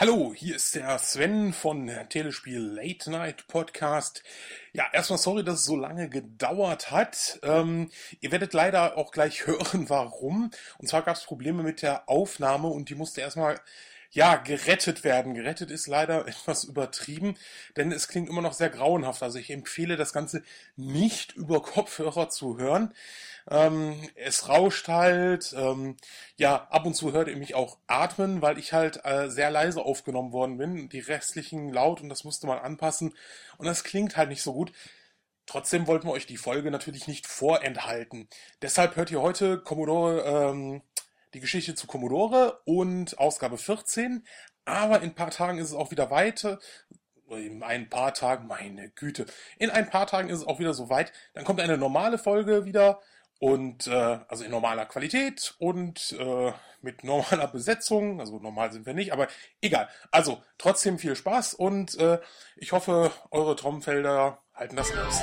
Hallo, hier ist der Sven von Telespiel Late Night Podcast. Ja, erstmal sorry, dass es so lange gedauert hat. Ähm, ihr werdet leider auch gleich hören, warum. Und zwar gab es Probleme mit der Aufnahme und die musste erstmal ja, gerettet werden. Gerettet ist leider etwas übertrieben, denn es klingt immer noch sehr grauenhaft. Also ich empfehle das Ganze nicht über Kopfhörer zu hören. Ähm, es rauscht halt. Ähm, ja, ab und zu hört ihr mich auch atmen, weil ich halt äh, sehr leise aufgenommen worden bin. Die restlichen laut und das musste man anpassen. Und das klingt halt nicht so gut. Trotzdem wollten wir euch die Folge natürlich nicht vorenthalten. Deshalb hört ihr heute Commodore, ähm, die Geschichte zu Commodore und Ausgabe 14. Aber in ein paar Tagen ist es auch wieder weiter in ein paar Tagen, meine Güte, in ein paar Tagen ist es auch wieder soweit. Dann kommt eine normale Folge wieder und äh, also in normaler Qualität und äh, mit normaler Besetzung. Also normal sind wir nicht, aber egal. Also trotzdem viel Spaß und äh, ich hoffe, eure Trommelfelder halten das aus.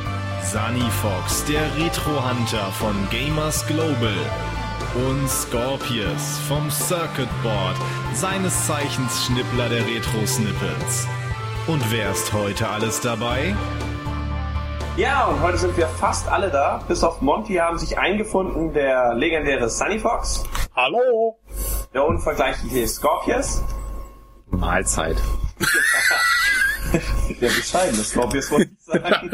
Sunny Fox, der Retro-Hunter von Gamers Global. Und Scorpius vom Circuit Board, seines Zeichens Schnippler der Retro-Snippets. Und wer ist heute alles dabei? Ja, und heute sind wir fast alle da. Bis auf Monty haben sich eingefunden der legendäre Sunny Fox. Hallo! Der unvergleichliche Scorpius. Mahlzeit. der bescheidene Scorpius, wollte ich sagen.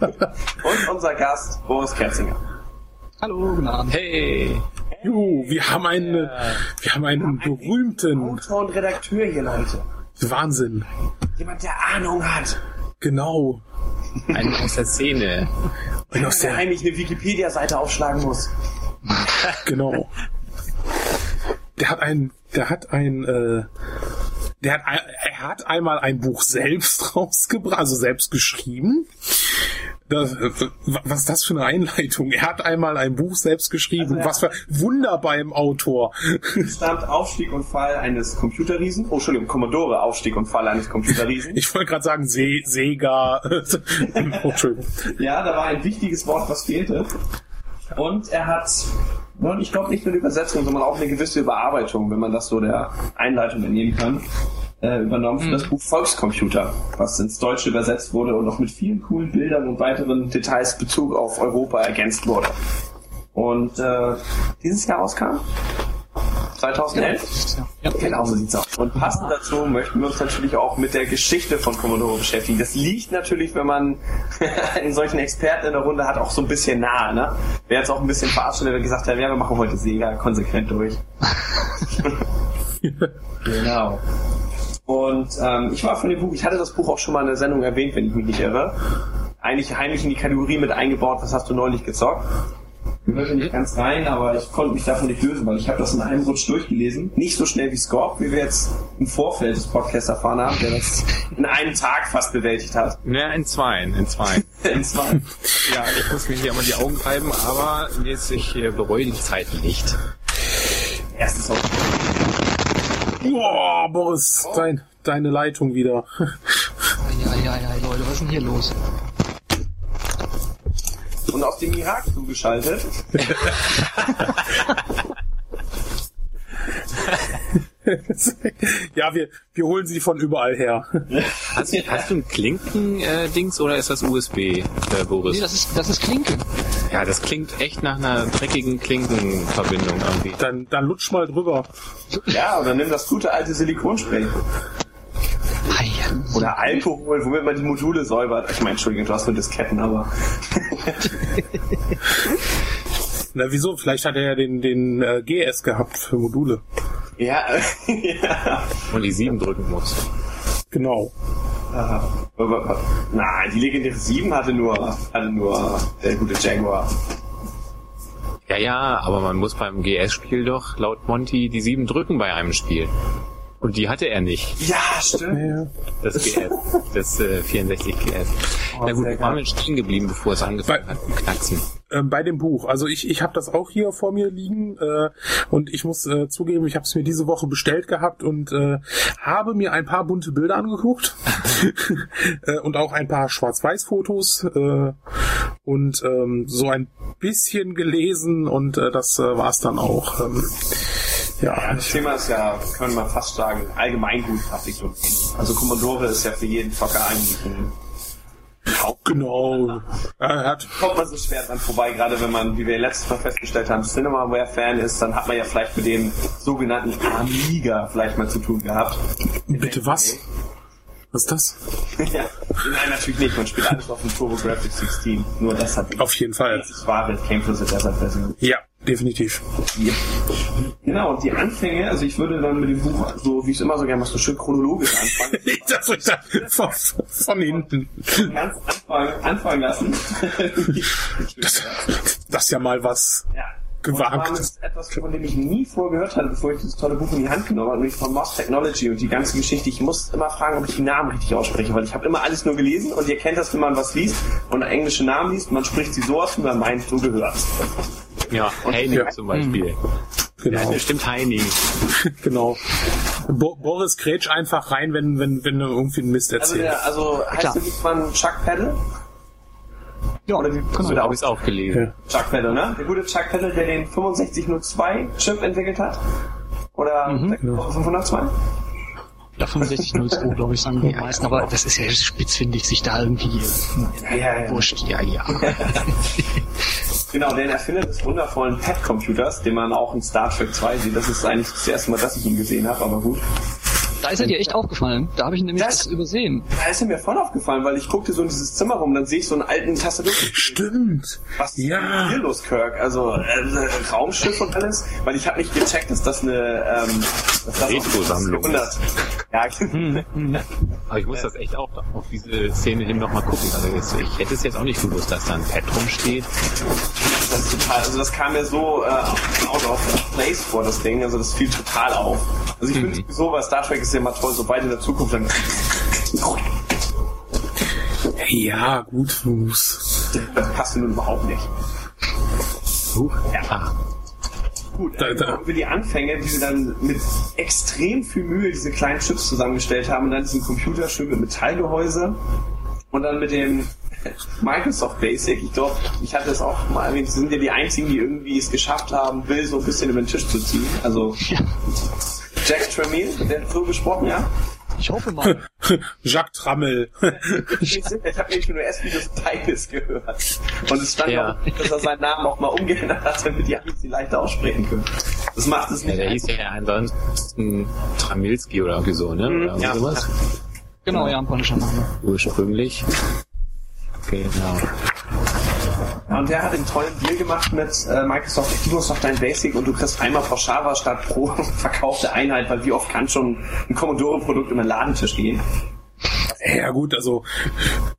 und unser Gast, Boris Kerzinger. Hallo, guten Abend. Hey! Juhu, wir haben einen, wir haben einen berühmten Autor und Redakteur hier, Leute. Wahnsinn. Jemand, der Ahnung hat. Genau. Einen aus der Szene. Und aus der heimlich eine Wikipedia-Seite aufschlagen muss. Genau. Der hat ein, der hat ein, äh, der hat, er hat einmal ein Buch selbst rausgebracht, also selbst geschrieben. Das, was ist das für eine Einleitung? Er hat einmal ein Buch selbst geschrieben. Also was für Wunder beim Autor. Stammt Aufstieg und Fall eines Computerriesen. Oh, Entschuldigung, Commodore Aufstieg und Fall eines Computerriesen. Ich wollte gerade sagen Se Sega. oh, Entschuldigung. Ja, da war ein wichtiges Wort, was fehlte. Und er hat, nun, ich glaube nicht nur eine Übersetzung, sondern auch eine gewisse Überarbeitung, wenn man das so der Einleitung entnehmen kann äh, übernommen für mhm. das Buch Volkscomputer, was ins Deutsche übersetzt wurde und noch mit vielen coolen Bildern und weiteren Details Bezug auf Europa ergänzt wurde. Und äh, dieses Jahr rauskam 2011? Ja, genau so sieht's aus. Und passend dazu möchten wir uns natürlich auch mit der Geschichte von Commodore beschäftigen. Das liegt natürlich, wenn man einen solchen Experten in der Runde hat, auch so ein bisschen nahe. Ne? Wäre jetzt auch ein bisschen verarscht, wenn wir gesagt hätten, ja, wir machen heute Sega konsequent durch. genau. Und ähm, ich war von dem Buch, ich hatte das Buch auch schon mal in der Sendung erwähnt, wenn ich mich nicht irre. Eigentlich heimlich in die Kategorie mit eingebaut, was hast du neulich gezockt? Gehörte nicht ganz rein, aber ich konnte mich davon nicht lösen, weil ich habe das in einem Rutsch durchgelesen. Nicht so schnell wie Scorp, wie wir jetzt im Vorfeld des Podcasts erfahren haben, der das in einem Tag fast bewältigt hat. Ja, in zwei, in zwei. in zwei. Ja, ich muss mir hier immer die Augen reiben, aber jetzt, ich bereue die Zeit nicht. Erstes auch. Boah, Boris, oh. dein, deine Leitung wieder. ja, ja, ja, Leute, was ist denn hier los? Und aus dem Irak zugeschaltet. ja, wir, wir holen sie von überall her. Hast, hast du ein Klinken-Dings äh, oder ist das USB, äh, Boris? Nee, das ist, das ist Klinken. Ja, das klingt echt nach einer dreckigen Klinkenverbindung irgendwie. Dann, dann lutsch mal drüber. Ja, oder nimm das gute alte Silikonspray. Oder Alkohol, womit man die Module säubert. Ich meine, Entschuldigung, du hast nur Disketten, aber. Na, wieso? Vielleicht hat er ja den, den äh, GS gehabt für Module. Ja, ja. Und die 7 drücken muss. Genau. Uh, nein, die legendäre 7 hatte nur, hatte nur der gute Jaguar. Ja, ja, aber man muss beim GS-Spiel doch laut Monty die sieben drücken bei einem Spiel. Und die hatte er nicht. Ja, stimmt. Das GS, das äh, 64 GS. Oh, Na gut, waren wir stehen geblieben, bevor es angefangen Bei- hat zu knacksen? Ähm, bei dem Buch. Also ich, ich habe das auch hier vor mir liegen äh, und ich muss äh, zugeben, ich habe es mir diese Woche bestellt gehabt und äh, habe mir ein paar bunte Bilder angeguckt äh, und auch ein paar Schwarz-Weiß-Fotos äh, und ähm, so ein bisschen gelesen und äh, das äh, war's dann auch. Ähm, ja, Das Thema ist ja, können wir fast sagen, allgemein gut Grafik. Also Commodore ist ja für jeden Zocker eigentlich ein genau. Er hat kommt man so schwer dran vorbei, gerade wenn man, wie wir letztes Mal festgestellt haben, Cinemaware-Fan ist, dann hat man ja vielleicht mit dem sogenannten Amiga vielleicht mal zu tun gehabt. bitte was? Was ist das? ja. Nein, natürlich nicht. Man spielt alles auf dem TurboGrafx 16. Nur das hat Auf jeden Fall. das to the Desert Version. Ja, definitiv. Ja. Genau, und die Anfänge, also ich würde dann mit dem Buch, so wie ich es immer so gerne mache, so schön chronologisch anfangen. Das ist da von, von hinten. Ganz Anfang, anfangen lassen. Das, das ist ja mal was. ja. Gewagt. Und zwar mit etwas, von dem ich nie vorher gehört hatte, bevor ich dieses tolle Buch in die Hand genommen habe, nämlich von Moss Technology und die ganze Geschichte. Ich muss immer fragen, ob ich die Namen richtig ausspreche, weil ich habe immer alles nur gelesen und ihr kennt das, wenn man was liest und englische Namen liest, man spricht sie so aus, wie man meint, so gehört. Ja, Heining Ja. zum Beispiel. Genau. Ja, stimmt Heining. Genau. Bo Boris grätsch einfach rein, wenn, wenn, wenn du irgendwie einen Mist Also, erzählst. der, also heißt Klar. du nicht man Chuck Peddle? Ja, Oder wie So ich es auch gelesen. Chuck Peddle, ne? Der gute Chuck Peddle, der den 6502 Chip entwickelt hat? Oder Mhm. 6502? ja 6502, glaube ich, sagen die meisten, aber das ist ja spitzfindig, sich da irgendwie Ja, ja, ja. wurscht. Ja, ja. Genau, der Erfinder des wundervollen Pad-Computers, den man auch in Star Trek 2 sieht. Das ist eigentlich das erste Mal, dass ich ihn gesehen habe, aber gut. Da ist er dir echt aufgefallen. Da habe ich nämlich Das- das, übersehen. Da ist er mir voll aufgefallen, weil ich guckte so in dieses Zimmer rum, dann sehe ich so einen alten Tastatur. Stimmt. Was ist Ja. denn hier los, Kirk? Also äh, Raumschiff und alles? Weil ich habe nicht gecheckt, dass das eine ähm, Retro-Sammlung ist. Ja, Aber ich muss das echt auch auf diese Szene hin nochmal gucken. Also jetzt, ich hätte es jetzt auch nicht gewusst, dass da ein Pad rumsteht. Das ist total, also das kam mir so äh, out of place vor, das Ding. Also das fiel total auf. Also ich finde so, bei Star Trek ist ja immer toll, so weit in der Zukunft dann Ja, gut. muss- das passte nun überhaupt nicht. Huch. Ja. Gut, Da- äh, da- über die Anfänge, wie sie dann mit extrem viel Mühe diese kleinen Chips zusammengestellt haben und dann diesen Computer schön mit Metallgehäuse und dann mit dem Microsoft Basic. Ich glaube, ich hatte es auch mal erwähnt, sie sind ja die einzigen, die irgendwie es geschafft haben, Bill so ein bisschen über den Tisch zu ziehen. Also Ja. Jack Tramiel, der hat so gesprochen, ja. Ich hoffe mal. Jacques Trammel. Ich habe nämlich nur erst Videos Titles gehört. Und es stand Ja. auch, dass er seinen Namen auch mal umgeändert hat, damit die Amis ihn leichter aussprechen können. Das macht es Ja, nicht der hieß ja ansonsten Tramilski oder irgendwie so, ne? Oder irgendwie ja. sowas. Genau, ja, ein polnischer Name. Ursprünglich. Genau. Und der hat einen tollen Deal gemacht mit äh, Microsoft. Du hast doch dein Basic und du kriegst einmal pauschal statt pro verkaufte Einheit, weil wie oft kann schon ein Commodore-Produkt über den Ladentisch gehen? Ja gut, also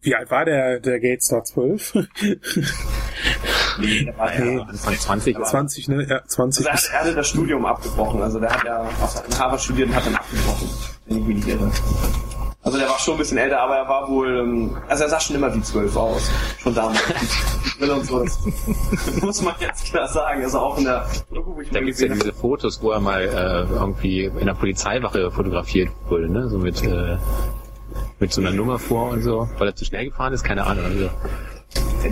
wie alt war der, der Gates da? 12? Nee, der war ja, Anfang 20 war 20, ne? Ja, 20 also er, hatte das Studium abgebrochen. Also der hat ja auf Harvard studiert und hat dann abgebrochen, wenn ich mich nicht irre. Also der war schon ein bisschen älter, aber er war wohl, ähm, also er sah schon immer wie zwölf aus. Schon damals. Will und so. Muss man jetzt klar sagen. Also auch in der Doku, wo ich Da gibt's ja diese Fotos, wo er mal äh, irgendwie in der Polizeiwache fotografiert wurde, ne? So mit, äh, mit so einer Nummer vor und so, weil er zu schnell gefahren ist, keine Ahnung. Also,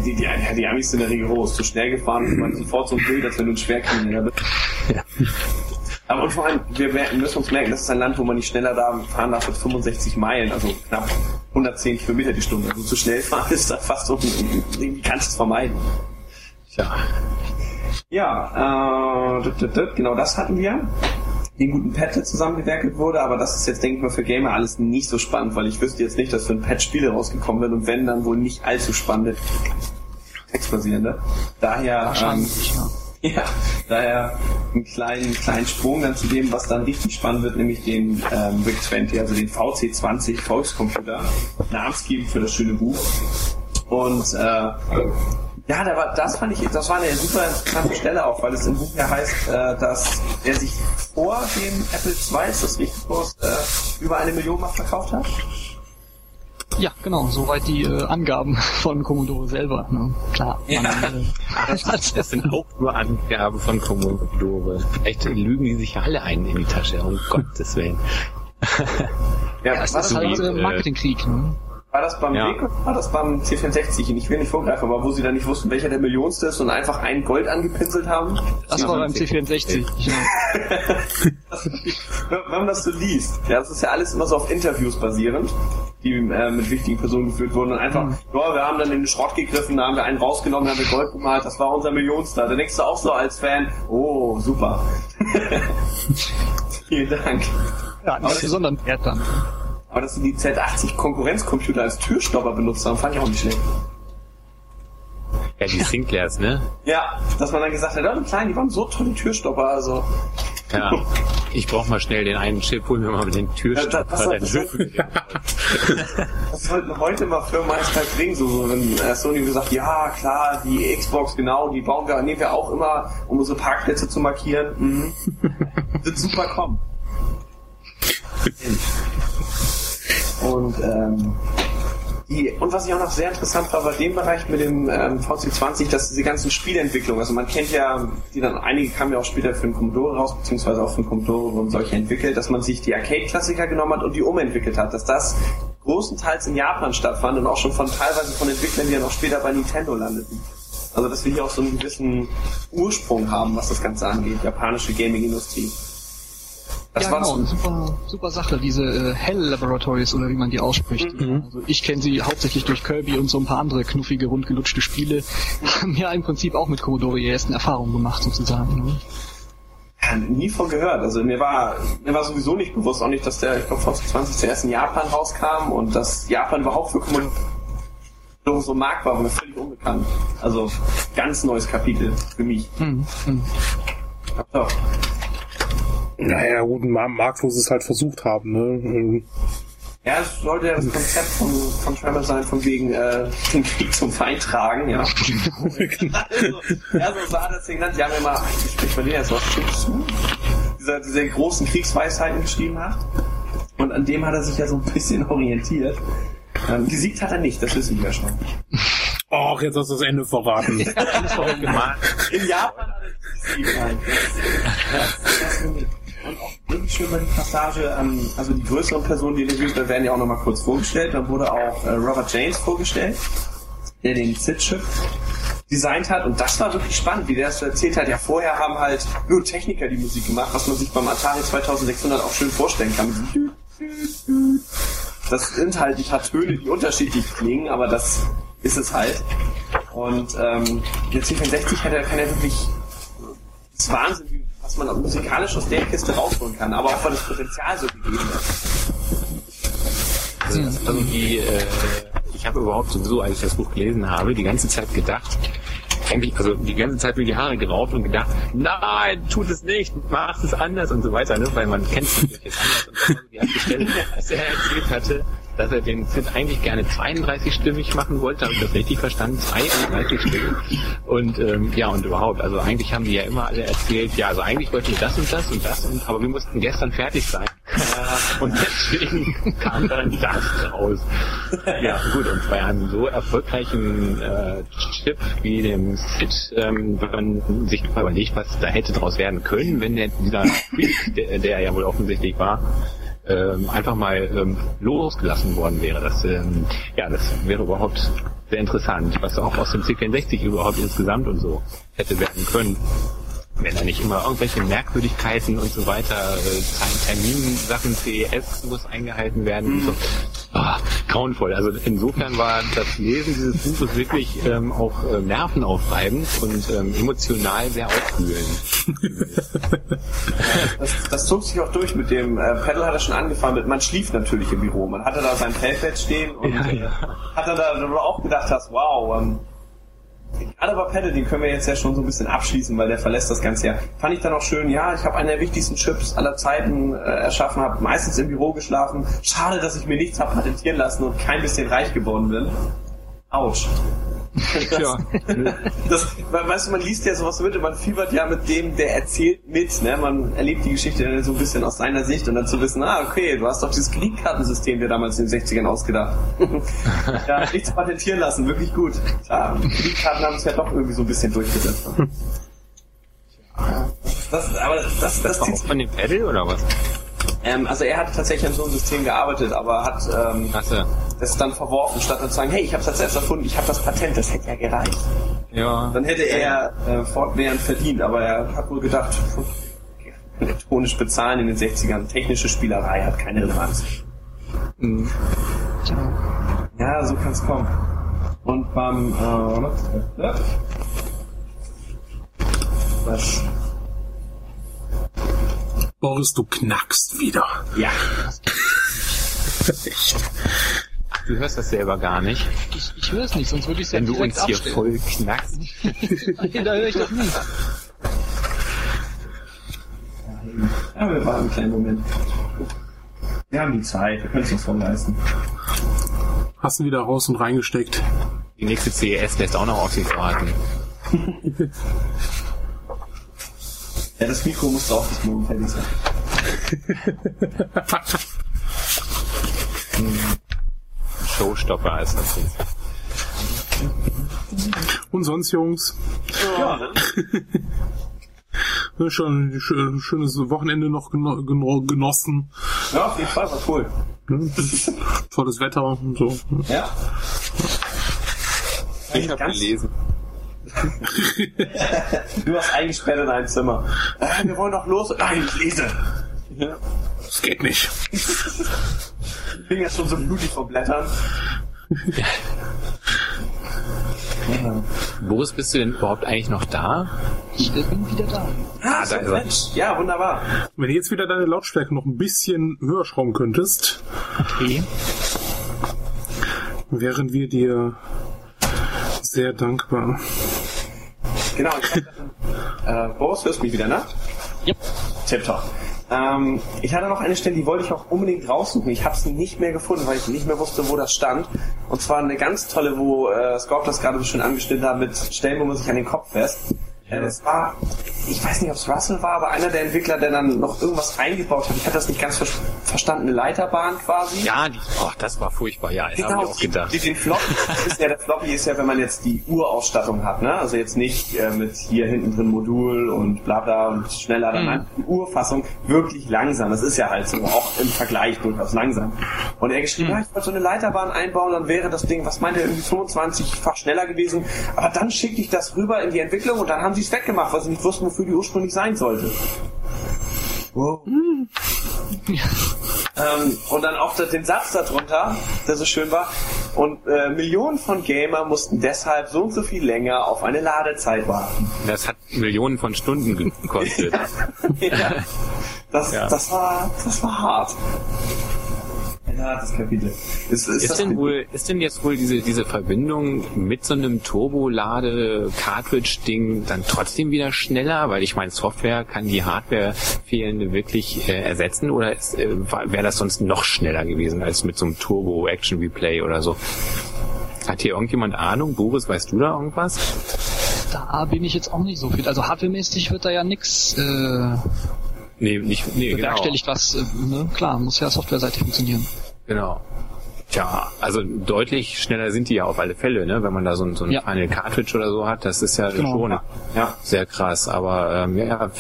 Die, die, die, Amis sind ja rigoros. Zu schnell gefahren man sofort so ein Bild, als wenn du ein Schwerkrimineller bist. Ja. Aber und vor allem, wir müssen uns merken, das ist ein Land, wo man nicht schneller da fahren darf als 65 Meilen, also knapp 110 Kilometer die Stunde. Also zu schnell fahren ist da fast so, wie kannst du es vermeiden? tja. Ja, äh, genau das hatten wir. Den guten Pad, der zusammengewerkelt wurde, aber das ist jetzt, denke ich mal, für Gamer alles nicht so spannend, weil ich wüsste jetzt nicht, dass für ein Pad Spiele rausgekommen sind und wenn, dann wohl nicht allzu spannende textbasierende. Daher, ähm, ja. ja, daher einen kleinen, kleinen Sprung dann zu dem, was dann richtig spannend wird, nämlich den ähm, VIC 20, also den VC20 Volkscomputer, namensgebend für das schöne Buch. Und äh, Ja, da war, das fand ich, das war eine super interessante Stelle auch, weil es im Buch ja heißt, äh, dass er sich vor dem Apple II, ist das richtig groß, äh, über eine Million mal verkauft hat. Ja, genau, soweit die äh, Angaben von Commodore selber. Ne? Klar. Ja. Man, äh, Das, das sind auch nur Angaben von Commodore. Echt lügen die sich ja alle ein in die Tasche, um Gottes Willen. Ja, ja, war, ist das, halt wie, äh, äh, Marketingkrieg. Ne? War das beim Ja. Weg oder war das beim C64? Und ich will nicht vorgreifen, aber wo sie dann nicht wussten, welcher der Millionste ist und einfach ein Gold angepinselt haben. Das war beim C64. Ja. Wenn man das so liest, ja, das ist ja alles immer so auf Interviews basierend, die äh, mit wichtigen Personen geführt wurden und einfach, ja, wir haben dann in den Schrott gegriffen, da haben wir einen rausgenommen, da haben wir Gold gemalt, das war unser Millionster. Da denkst du auch so als Fan, oh, super. Vielen Dank. Ja, nicht besonderen Wert dann. Aber dass sie die Z80 Konkurrenzcomputer als Türstopper benutzt haben, fand ich auch nicht schlecht. Ja, die Sinclairs, ne? Ja, dass man dann gesagt hat, ja, die Kleinen, die waren so tolle Türstopper, also. Ja. Ich brauch mal schnell den einen Chip, hol mir mal den Ja, Türstopper. das- das- das- wir. Das sollten heute mal Firmen eiskalt bringen, so, wenn äh, Sony gesagt, ja klar, die Xbox, genau, die bauen wir, nehmen wir auch immer, um unsere Parkplätze zu markieren. Mhm. Wird super kommen. Und ähm, die, und was ich auch noch sehr interessant war, war dem Bereich mit dem ähm, VC20, dass diese ganzen Spieleentwicklungen, also man kennt ja, die dann, einige kamen ja auch später für den Commodore raus, beziehungsweise auch für den Commodore wurden solche entwickelt, dass man sich die Arcade-Klassiker genommen hat und die umentwickelt hat, dass das großenteils in Japan stattfand und auch schon von teilweise von Entwicklern, die dann auch später bei Nintendo landeten. Also dass wir hier auch so einen gewissen Ursprung haben, was das Ganze angeht, japanische Gaming-Industrie. Das ja, war genau, so- super, super Sache, diese äh, Hell Laboratories oder wie man die ausspricht. Also ich kenne sie hauptsächlich durch Kirby und so ein paar andere knuffige, rundgelutschte Spiele. Haben ja im Prinzip auch mit Commodore ihre ersten Erfahrungen gemacht sozusagen. Ne? Ja, nie von gehört. Also mir war, mir war sowieso nicht bewusst, auch nicht, dass der, ich glaube, VC20 zuerst in Japan rauskam und dass Japan überhaupt für Kommunikation so ein Markt war, war mir völlig unbekannt. Also ganz neues Kapitel für mich. Hm, hm. Ja, doch. Naja, gut, ein Ma- Markt, wo sie es halt versucht haben, ne? Ja, es sollte ja das Konzept von, von Tremor sein, von wegen äh, den Krieg zum Feind tragen, ja. also, ja, so sah das Ding genannt. Die haben ja mal, wie spricht man den jetzt aus? Dieser, diese großen Kriegsweisheiten geschrieben hat. Und an dem hat er sich ja so ein bisschen orientiert. Ähm, gesiegt hat er nicht, das wissen wir schon. Ach, jetzt hast du das Ende verraten. In Japan hat er nicht gesiegt. Nein. Das, das, das, und auch wirklich schön bei die Passage, ähm, also die größeren Personen, die interviewt werden, werden ja auch nochmal kurz vorgestellt. Dann wurde auch äh, Robert James vorgestellt, der den SID-Chip designt hat. Und das war wirklich spannend, wie der es erzählt hat. Ja, vorher haben halt nur Techniker die Musik gemacht, was man sich beim Atari 2600 auch schön vorstellen kann. Das sind halt ein paar Töne, die unterschiedlich klingen, aber das ist es halt. Und ähm, der C64 hat ja, kann wirklich das Wahnsinn, was man auch musikalisch aus der Kiste rausholen kann, aber auch weil das Potenzial so gegeben ist. Also, also die, äh, ich habe überhaupt sowieso, als ich das Buch gelesen habe, die ganze Zeit gedacht, eigentlich, also die ganze Zeit mir die Haare gerauft und gedacht, nein, tut es nicht, macht es anders und so weiter, ne? weil man kennt es natürlich anders. Und das war so die Stelle, als er erzählt hatte, dass er den Sid eigentlich gerne 32-stimmig machen wollte, habe ich das richtig verstanden? 32 Stimmig. Und ähm, ja, und überhaupt, also eigentlich haben die ja immer alle erzählt, ja, also eigentlich wollten wir das und das und das, und, aber wir mussten gestern fertig sein. und deswegen kam dann das raus. Ja, gut, und bei einem so erfolgreichen äh, Chip wie dem SID, ähm, wenn man sich überlegt, was da hätte draus werden können, wenn der, dieser Freak, der, der ja wohl offensichtlich war, ähm, einfach mal ähm, losgelassen worden wäre. Das, ähm, ja, das wäre überhaupt sehr interessant, was auch aus dem C64 überhaupt insgesamt und so hätte werden können. Wenn da nicht immer irgendwelche Merkwürdigkeiten und so weiter, äh, Terminsachen, CES muss eingehalten werden und so. Ah, grauenvoll. Also insofern war das Lesen dieses Buches wirklich ähm, auch äh, nervenaufreibend und ähm, emotional sehr aufwühlend. Das, das zog sich auch durch mit dem, äh, Pedal hat er schon angefangen mit, man schlief natürlich im Büro, man hatte da sein Feldbett stehen und Ja, äh, ja. hat dann da wo du auch gedacht hast, wow, ähm, gerade bei Pedal, den können wir jetzt ja schon so ein bisschen abschließen, weil der verlässt das Ganze ja. Fand ich dann auch schön, ja, ich habe einen der wichtigsten Chips aller Zeiten äh, erschaffen, habe meistens im Büro geschlafen. Schade, dass ich mir nichts habe patentieren lassen und kein bisschen reich geworden bin. Autsch. Tja. das, weißt du, man liest ja sowas mit und man fiebert ja mit dem, der erzählt mit. Ne? Man erlebt die Geschichte so ein bisschen aus seiner Sicht und dann zu wissen, ah, okay, du hast doch dieses Kreditkartensystem dir damals in den 60ern ausgedacht. ja, nichts patentieren lassen, wirklich gut. Klar, Kreditkarten haben es ja doch irgendwie so ein bisschen durchgesetzt. Das, aber das, das, das zieht von dem Pedal oder was? Ähm, also er hat tatsächlich an so einem System gearbeitet, aber hat ähm, so. das dann verworfen, statt dann zu sagen, hey, ich habe das selbst erfunden, ich habe das Patent, das hätte ja gereicht. Ja. Dann hätte er äh, fortwährend verdient, aber er hat wohl gedacht, elektronisch bezahlen in den 60ern, technische Spielerei hat keine Relevanz. Mhm. Ja, so kann es kommen. Und beim äh, was Boris, du knackst wieder. Ja. Echt. Du hörst das selber gar nicht. Ich, ich höre es nicht, sonst würde ich es ja Wenn du uns hier abstellen. voll knackst. Nein, da höre ich das nicht. Ja, wir warten einen kleinen Moment. Wir haben die Zeit, wir können es uns voll leisten. Hast du wieder raus und reingesteckt? Die nächste CES lässt auch noch auf sich warten. Ja, das Mikro muss morgen fertig sein. Showstopper heißt das jetzt. Und sonst, Jungs? Ja, ne? Schon ein schönes Wochenende noch genossen. Ja, auf jeden Fall, war cool. Tolles Wetter und so. Ja. Ich habe gelesen. du hast eingesperrt in ein Zimmer. Äh, wir wollen doch los. Nein, ich lese. Ja. Das geht nicht. Ich bin ja schon so blutig vom Blättern. Ja. Boris, bist du denn überhaupt eigentlich noch da? Ich bin wieder da. Ah, da ist Mensch. Ja, wunderbar. Wenn du jetzt wieder deine Lautstärke noch ein bisschen höher schrauben könntest. Okay. Wären wir dir sehr dankbar. Genau, ich äh, Boris, hörst du mich wieder, ne? Yep. Tipptopp. Ähm, ich hatte noch eine Stelle, die wollte ich auch unbedingt raussuchen. Ich habe sie nicht mehr gefunden, weil ich nicht mehr wusste, wo das stand. Und zwar eine ganz tolle, wo äh, Scorp das gerade so schön angestellt hat, mit Stellen, wo man sich an den Kopf fest. Ja, das war, ich weiß nicht, ob es Russell war, aber einer der Entwickler, der dann noch irgendwas eingebaut hat. Ich hatte das nicht ganz ver verstanden, eine Leiterbahn quasi. Ja, die, oh, das war furchtbar, ja, genau, habe ich auch gedacht. Die, die, den Floppy ist ja, der Floppy ist ja, wenn man jetzt die Urausstattung hat, ne? Also jetzt nicht äh, mit hier hinten drin Modul und bla bla und schneller, dann mhm. die Urfassung wirklich langsam. Das ist ja halt so, auch im Vergleich durchaus langsam. Und er geschrieben, mhm. ja, ich wollte so eine Leiterbahn einbauen, dann wäre das Ding, was meint er, irgendwie 25-fach schneller gewesen. Aber dann schicke ich das rüber in die Entwicklung und dann haben sie es weggemacht, weil sie nicht wussten, wofür die ursprünglich sein sollte. Wow. Hm. ähm, und dann auch den Satz darunter, der so schön war. Und äh, Millionen von Gamer mussten deshalb so und so viel länger auf eine Ladezeit warten. Das hat Millionen von Stunden gekostet. ja. Das, ja. das, war, das war hart ein hartes Kapitel. Ist, ist, ist denn wohl, ist denn jetzt wohl diese, diese Verbindung mit so einem Turbo-Lade-Cartridge-Ding dann trotzdem wieder schneller? Weil ich meine, Software kann die Hardware fehlende wirklich äh, ersetzen oder äh, wäre das sonst noch schneller gewesen als mit so einem Turbo-Action-Replay oder so? Hat hier irgendjemand Ahnung? Boris, weißt du da irgendwas? Da bin ich jetzt auch nicht so viel. Also hardwaremäßig wird da ja nix äh, nee, nicht, nee, bewerkstelligt, genau. was, äh, ne? klar, muss ja softwareseitig funktionieren. Genau. Tja, also deutlich schneller sind die ja auf alle Fälle, ne? Wenn man da so ein, so ein ja. Final Cartridge oder so hat, das ist ja genau. schon ja, sehr krass. Aber ähm, ja,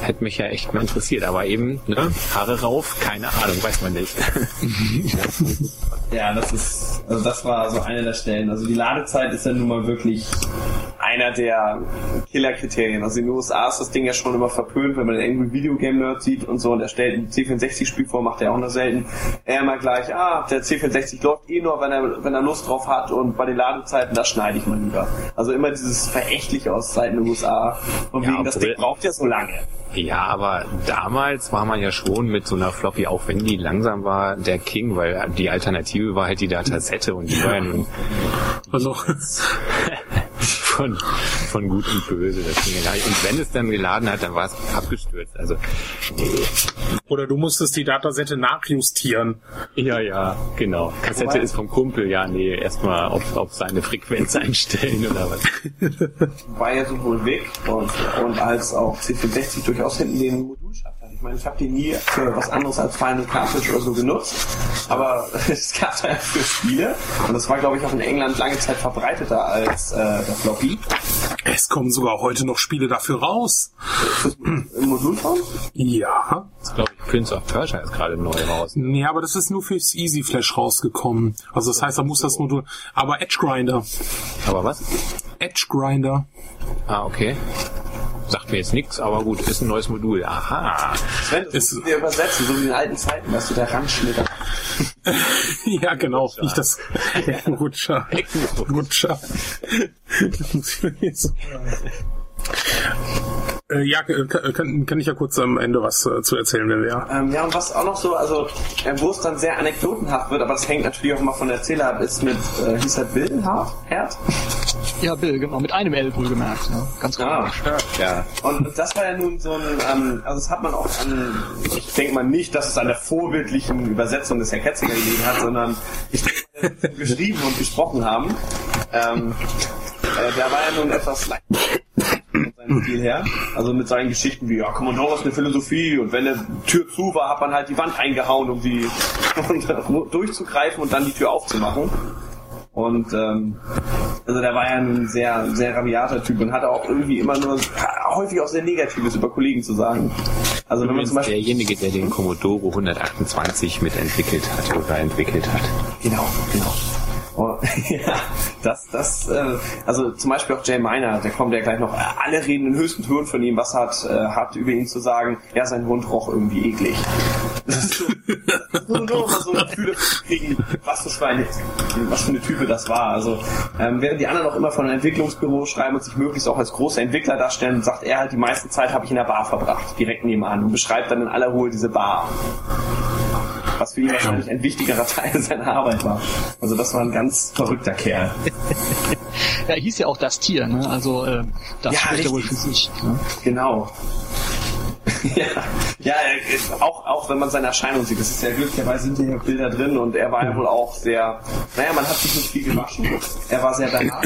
hätte mich ja echt mal interessiert. Aber eben, ne? Haare rauf, keine Ahnung, weiß man nicht. ja, das ist, also das war so eine der Stellen. Also die Ladezeit ist ja nun mal wirklich einer der Killerkriterien. Also in den USA ist das Ding ja schon immer verpönt, wenn man irgendwie Videogame-Nerd sieht und so und er stellt ein C64-Spiel vor, macht er auch noch selten. Er immer gleich, ah, der C64 läuft eh nur, wenn er, wenn er Lust drauf hat und bei den Ladezeiten, das schneide ich mal lieber. Also immer dieses Verächtliche aus Zeiten der USA. Und ja, wegen, das Ding braucht ja so lange. Ja, aber damals war man ja schon mit so einer Floppy, auch wenn die langsam war, der King, weil die Alternative war halt die Datasette und die ja nun... Also, von, von Gut und Böse. Das ging ja Und wenn es dann geladen hat, dann war es abgestürzt. Also, nee. Oder du musstest die Datasette nachjustieren. Ja, ja, genau. Kassette Wobei, ist vom Kumpel, ja, nee, erstmal auf, auf seine Frequenz einstellen oder was. War ja sowohl weg und, und als auch C64 durchaus hinten den Modulschacht ich meine, ich habe die nie für was anderes als Final Cartridge oder so genutzt, aber es gab da ja für Spiele und das war, glaube ich, auch in England lange Zeit verbreiteter als äh, der Floppy. Es kommen sogar heute noch Spiele dafür raus. Im Modulform? Ja. Das glaube ich, Prince of Persia ist gerade neu raus. Nee, aber das ist nur fürs Easy Flash rausgekommen. Also das heißt, da muss das Modul. Aber Edge Grinder. Aber was? Edge Grinder. Ah, okay. Sagt mir jetzt nichts, aber gut, ist ein neues Modul. Aha. Sven, das ist, wir übersetzen, so wie in den alten Zeiten, weißt du, der Randschnitter. ja, genau. Rutscher. Ich das. Rutscher. Rutscher. das muss ich mir jetzt so. Äh, ja, kann, kann ich ja kurz am Ende was äh, zu erzählen, wenn wir. Ähm, ja, und was auch noch so, also äh, wo es dann sehr anekdotenhaft wird, aber das hängt natürlich auch immer von der Erzähler ab, ist mit, äh, hieß er Bill Hart? Herd? Ja, Bill, genau, mit einem L wohlgemerkt. Ne? Ganz genau. Ah, ja. Und das war ja nun so ein, ähm, also das hat man auch an, ich denke mal nicht, dass es an der vorbildlichen Übersetzung des Herr Ketzinger gelegen hat, sondern ich denke, geschrieben und gesprochen haben. Ähm, äh, der war ja nun etwas leicht von seinem Stil her. Also mit seinen Geschichten wie, ja, Commodore ist eine Philosophie und wenn eine Tür zu war, hat man halt die Wand eingehauen, um sie durchzugreifen und dann die Tür aufzumachen. Und ähm, also der war ja ein sehr, sehr rabiater Typ und hatte auch irgendwie immer nur häufig auch sehr Negatives über Kollegen zu sagen. Also wenn man zum Beispiel derjenige, der den Commodore 128 mitentwickelt hat oder entwickelt hat. Genau, genau. Oh, ja, das, das, äh, also zum Beispiel auch Jay Miner, der kommt ja gleich noch, alle reden in höchsten Tönen von ihm, was hat, äh, hat über ihn zu sagen, ja, sein Hund roch irgendwie eklig. Das ist so, nur mal so ein Gefühl kriegen, was das für eine, was für eine Type das war. Also, ähm, während die anderen auch immer von einem Entwicklungsbüro schreiben und sich möglichst auch als große Entwickler darstellen, sagt er halt, die meiste Zeit habe ich in der Bar verbracht, direkt nebenan und beschreibt dann in aller Ruhe diese Bar was für ihn wahrscheinlich ein wichtigerer Teil seiner Arbeit war. Also das war ein ganz verrückter Kerl. ja, er hieß ja auch das Tier, ne? Also äh, das ja, spricht ja wohl für sich. Ne? Genau. ja, ja auch, auch wenn man seine Erscheinung sieht, das ist ja glücklicherweise sind hier Bilder drin und er war ja wohl auch sehr, naja, man hat sich nicht viel gewaschen. Er war sehr danach.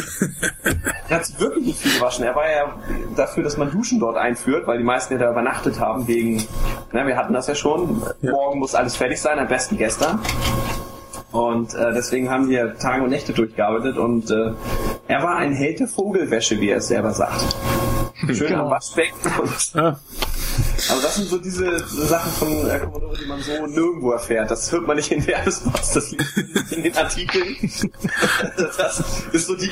er hat sich wirklich nicht viel gewaschen. Er war ja dafür, dass man Duschen dort einführt, weil die meisten ja da übernachtet haben wegen, na, wir hatten das ja schon, ja. morgen muss alles fertig sein, am besten gestern. Und äh, deswegen haben wir Tage und Nächte durchgearbeitet und äh, er war ein Held der Vogelwäsche, wie er es selber sagt. Schön am genau. Waschbecken. Ja. Aber das sind so diese Sachen von äh, Commodore, die man so nirgendwo erfährt. Das hört man nicht in Werbespots, das liegt in den Artikeln. Das ist so die,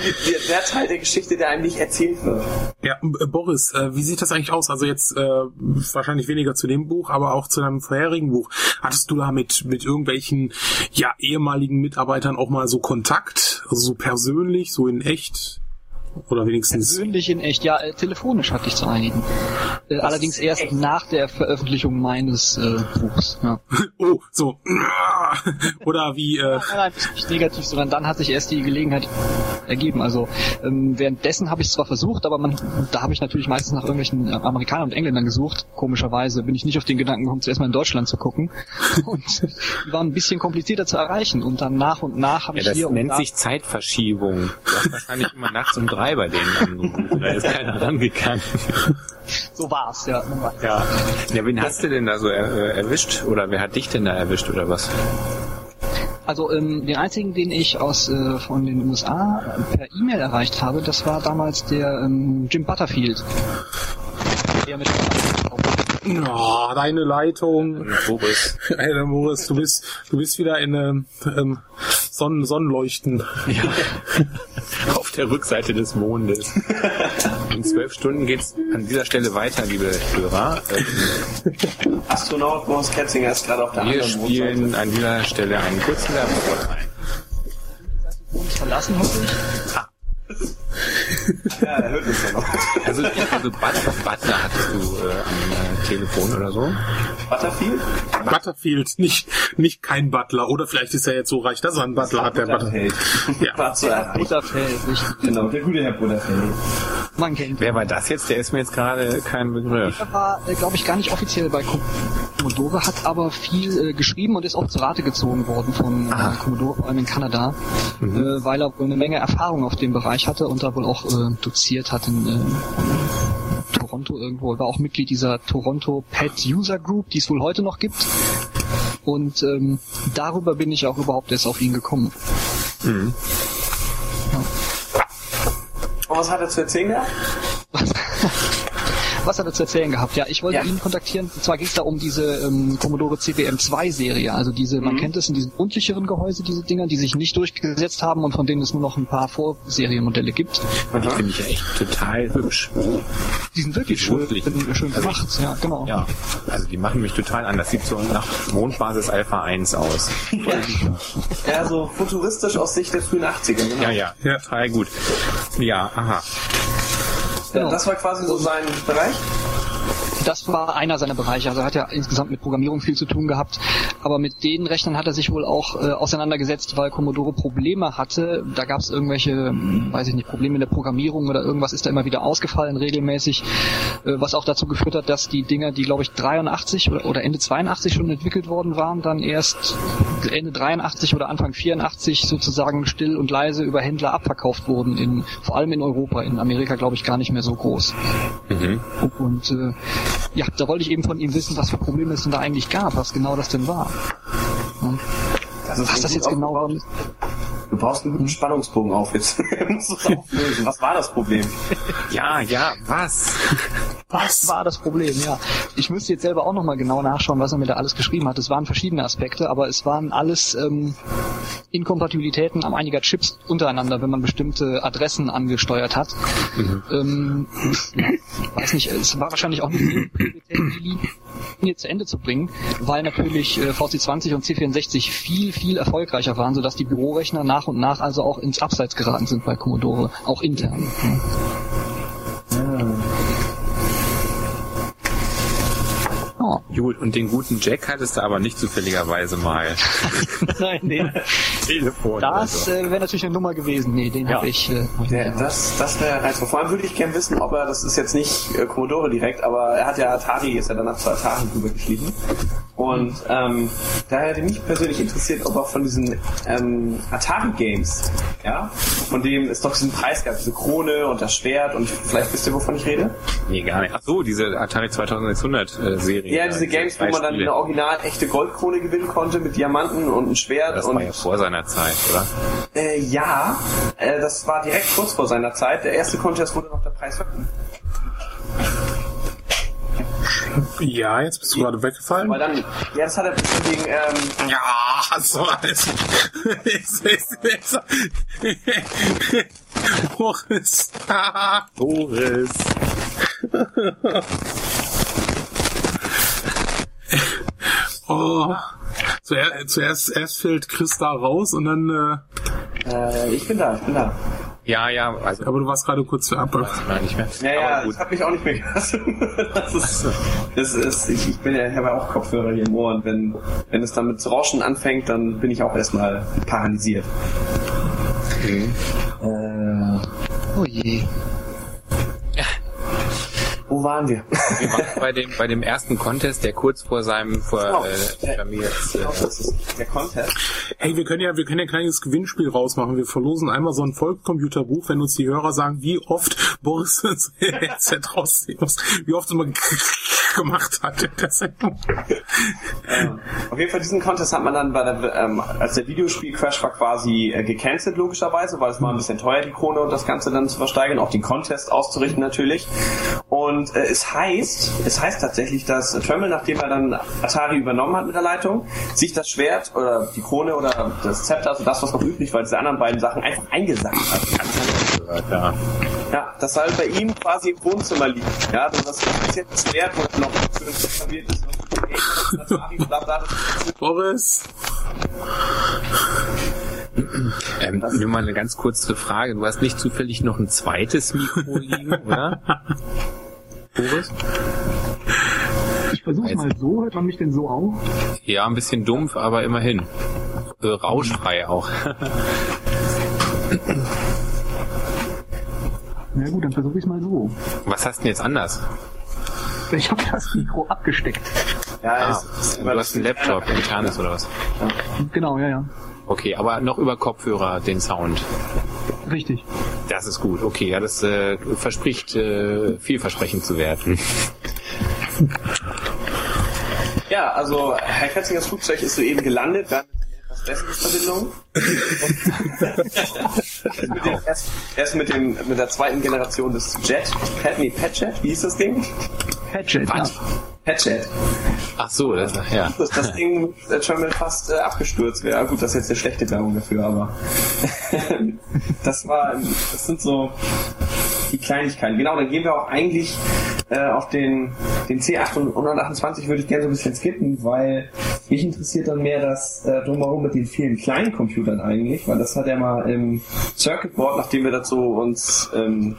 der Teil der Geschichte, der einem nicht erzählt wird. Ja, äh, Boris, äh, wie sieht das eigentlich aus? Also jetzt äh, wahrscheinlich weniger zu dem Buch, aber auch zu deinem vorherigen Buch. Hattest du da mit, mit irgendwelchen ja, ehemaligen Mitarbeitern auch mal so Kontakt? Also so persönlich, so in echt? Oder wenigstens. Persönlich in echt, ja, äh, telefonisch hatte ich zu einigen. Äh, allerdings erst echt? nach der Veröffentlichung meines äh, Buchs. Ja. Oh, so. Oder wie. Äh... Nein, nein, nicht negativ, sondern dann hat sich erst die Gelegenheit ergeben. Also ähm, währenddessen habe ich es zwar versucht, aber man, da habe ich natürlich meistens nach irgendwelchen äh, Amerikanern und Engländern gesucht. Komischerweise bin ich nicht auf den Gedanken gekommen, zuerst mal in Deutschland zu gucken. Und die waren ein bisschen komplizierter zu erreichen. Und dann nach und nach habe ja, ich hier. Das nennt sich Zeitverschiebung. Du hast wahrscheinlich immer nachts um drei bei denen angerufen. Da ist keiner rangegangen. So war's, ja. Ja. Ja, wen hast du denn da so er, erwischt? Oder wer hat dich denn da erwischt oder was? Also ähm, den einzigen, den ich aus äh, von den USA per E-Mail erreicht habe, das war damals der ähm, Jim Butterfield. Der mit Oh, deine Leitung. Boris. Alter, Boris, du bist, du bist wieder in ähm, ähm Sonnen Sonnenleuchten. Ja. Auf der Rückseite des Mondes. In zwölf Stunden geht's an dieser Stelle weiter, liebe Hörer. Ähm, Astronaut Boris Ketzinger ist gerade auf der Wir anderen spielen Mondseite. an dieser Stelle einen kurzen Werbespot ein. Verlassen hoffentlich. Ah. Ja, er hört uns ja noch. Also, also Butler, Butler hattest du äh, am äh, Telefon oder so? Butterfield? Butterfield, nicht, nicht kein Butler. Oder vielleicht ist er jetzt so reich, dass er einen Butler hat, der Butterfield. Ja. Butterfield, richtig. Genau, der gute Herr Butterfield. Man kennt Wer war das jetzt? Der ist mir jetzt gerade kein Begriff. Der war, äh, glaube ich, gar nicht offiziell bei Commodore, hat aber viel äh, geschrieben und ist auch zu Rate gezogen worden von äh, Commodore, vor allem in Kanada, mhm. äh, weil er wohl eine Menge Erfahrung auf dem Bereich hatte und da wohl auch äh, doziert hat in äh, Toronto irgendwo. Er war auch Mitglied dieser Toronto Pet User Group, die es wohl heute noch gibt. Und ähm, darüber bin ich auch überhaupt erst auf ihn gekommen. Mhm. Was hat er zu erzählen gehabt? was hat er zu erzählen gehabt? Ja, ich wollte ja. ihn kontaktieren. Und zwar ging es da um diese ähm, Commodore CPM2-Serie. Also diese, mhm. man kennt es in diesen rundlicheren Gehäuse, diese Dinger, die sich nicht durchgesetzt haben und von denen es nur noch ein paar Vorserienmodelle gibt. Und die finde ich ja echt total hübsch. Die sind wirklich schön, schön also gemacht, ja, genau. Ja, also die machen mich total an. Das sieht so nach Mondbasis Alpha 1 aus. ja, so futuristisch aus Sicht der frühen 80er. Genau. Ja, ja, ja, total gut. Ja, aha. Genau. Das war quasi so sein Bereich? Das war einer seiner Bereiche. Also er hat ja insgesamt mit Programmierung viel zu tun gehabt. Aber mit den Rechnern hat er sich wohl auch äh, auseinandergesetzt, weil Commodore Probleme hatte. Da gab es irgendwelche, weiß ich nicht, Probleme in der Programmierung oder irgendwas ist da immer wieder ausgefallen regelmäßig, äh, was auch dazu geführt hat, dass die Dinger, die glaube ich 83 oder, oder Ende 82 schon entwickelt worden waren, dann erst Ende 83 oder Anfang 84 sozusagen still und leise über Händler abverkauft wurden, in, vor allem in Europa. In Amerika glaube ich gar nicht mehr so groß. Mhm. Und äh, ja, da wollte ich eben von ihm wissen, was für Probleme es denn da eigentlich gab, was genau das denn war. Hm. Das was das jetzt genau war. Du brauchst einen guten Spannungsbogen auf jetzt. Was war das Problem? ja, ja, was? Was war das Problem? Ja, ich müsste jetzt selber auch nochmal genau nachschauen, was er mir da alles geschrieben hat. Es waren verschiedene Aspekte, aber es waren alles ähm, Inkompatibilitäten an einiger Chips untereinander, wenn man bestimmte Adressen angesteuert hat. Mhm. Ähm, weiß nicht, es war wahrscheinlich auch nicht die Linie zu Ende zu bringen, weil natürlich äh, VC20 und C64 viel, viel erfolgreicher waren, sodass die Bürorechner nach und nach also auch ins Abseits geraten sind bei Commodore, auch intern. Oh. Gut, und den guten Jack hattest du aber nicht zufälligerweise mal. Nein, nee. Telefon. Das so. äh, wäre natürlich eine Nummer gewesen. Nee, den ja. habe ich. Äh, ja, das das wäre reizvoll. Vor allem würde ich gerne wissen, ob er, das ist jetzt nicht äh, Commodore direkt, aber er hat ja Atari, ist ja danach zu Atari rübergeschlichen. Und ähm, da hätte mich persönlich interessiert, ob auch von diesen ähm, Atari-Games, ja, von dem es doch diesen Preis gab, diese Krone und das Schwert und vielleicht wisst ihr, wovon ich rede? Nee, gar nicht. Ach so, diese Atari 2600 äh, Serie. Ja, diese Games, wo man dann eine original echte Goldkrone gewinnen konnte mit Diamanten und ein Schwert. Das und, war ja vor seiner Zeit, oder? Äh, ja, äh, das war direkt kurz vor seiner Zeit. Der erste Contest wurde noch der Preis vergeben. Ja, jetzt bist du gerade weggefallen. Weil dann, ja, das hat er wegen, ähm, Ja, so alles. Boris. Boris. oh. Zuerst, zuerst erst fällt Chris da raus und dann. Äh, äh, ich bin da, ich bin da. Ja, ja, also. Aber du warst gerade kurz zu ab. nicht mehr. Ja, ja, das hat mich auch nicht mehr gelassen. das ist, das ist, ich, ich bin ja, ich habe ja auch Kopfhörer hier im Ohr und wenn, wenn es dann mit zu rauschen anfängt, dann bin ich auch erstmal paralysiert. Okay. Äh, oh je. Wo waren wir? Wir waren bei dem, bei dem ersten Contest, der kurz vor seinem, vor, äh, bei mir jetzt, äh, der Contest. Hey, wir können ja, wir können ja ein kleines Gewinnspiel rausmachen. Wir verlosen einmal so ein Volkscomputerbuch, wenn uns die Hörer sagen, wie oft Boris ins Headset rausziehen muss, wie oft immer gemacht hat in der Sendung. Ähm, auf jeden Fall diesen Contest hat man dann bei der, ähm, als der Videospiel-Crash war quasi äh, gecancelt logischerweise, weil es war ein bisschen teuer, die Krone und das Ganze dann zu versteigern, auch den Contest auszurichten natürlich. Und äh, es heißt, es heißt tatsächlich, dass Tremble, nachdem er dann Atari übernommen hat mit der Leitung, sich das Schwert oder die Krone oder das Zepter, also das, was noch übrig war, diese anderen beiden Sachen einfach eingesackt hat. Ja. Ja, das halt bei ihm quasi im Wohnzimmer liegt. Ja, also das offizielle Schwert, wo noch verwirrt ist. Boris. Ähm, nur mal eine ganz kurze Frage. Du hast nicht zufällig noch ein zweites Mikro liegen, oder? Boris? Ich versuche mal so. Hört man mich denn so auch? Ja, ein bisschen dumpf, aber immerhin. Äh, rauschfrei auch. Na gut, dann versuche ich es mal so. Was hast du denn jetzt anders? Ich habe das Mikro abgesteckt. Ja, ah, ist, du hast einen Laptop, internes oder was? Ja. Genau, ja, ja. Okay, aber noch über Kopfhörer den Sound. Richtig. Das ist gut. Okay, ja, das äh, verspricht äh, vielversprechend zu werden. Ja, also Herr Ketzingers Flugzeug ist soeben gelandet. Wir haben etwas bessere Verbindung. erst, erst mit, dem, mit der zweiten Generation des Jet. Pad, nee, Padjet, wie hieß das Ding? Padjet, ja. Padjet. Ach so, das, ja. Das, das Ding ist schon fast äh, abgestürzt wäre. Gut, das ist jetzt eine schlechte Werbung dafür, aber das war, das sind so die Kleinigkeiten. Genau, dann gehen wir auch eigentlich äh, auf den, den C828 würde ich gerne so ein bisschen skippen, weil mich interessiert dann mehr das äh, drumherum mit den vielen kleinen Computern eigentlich, weil das hat er mal im Circuit Board, nachdem wir dazu uns ähm,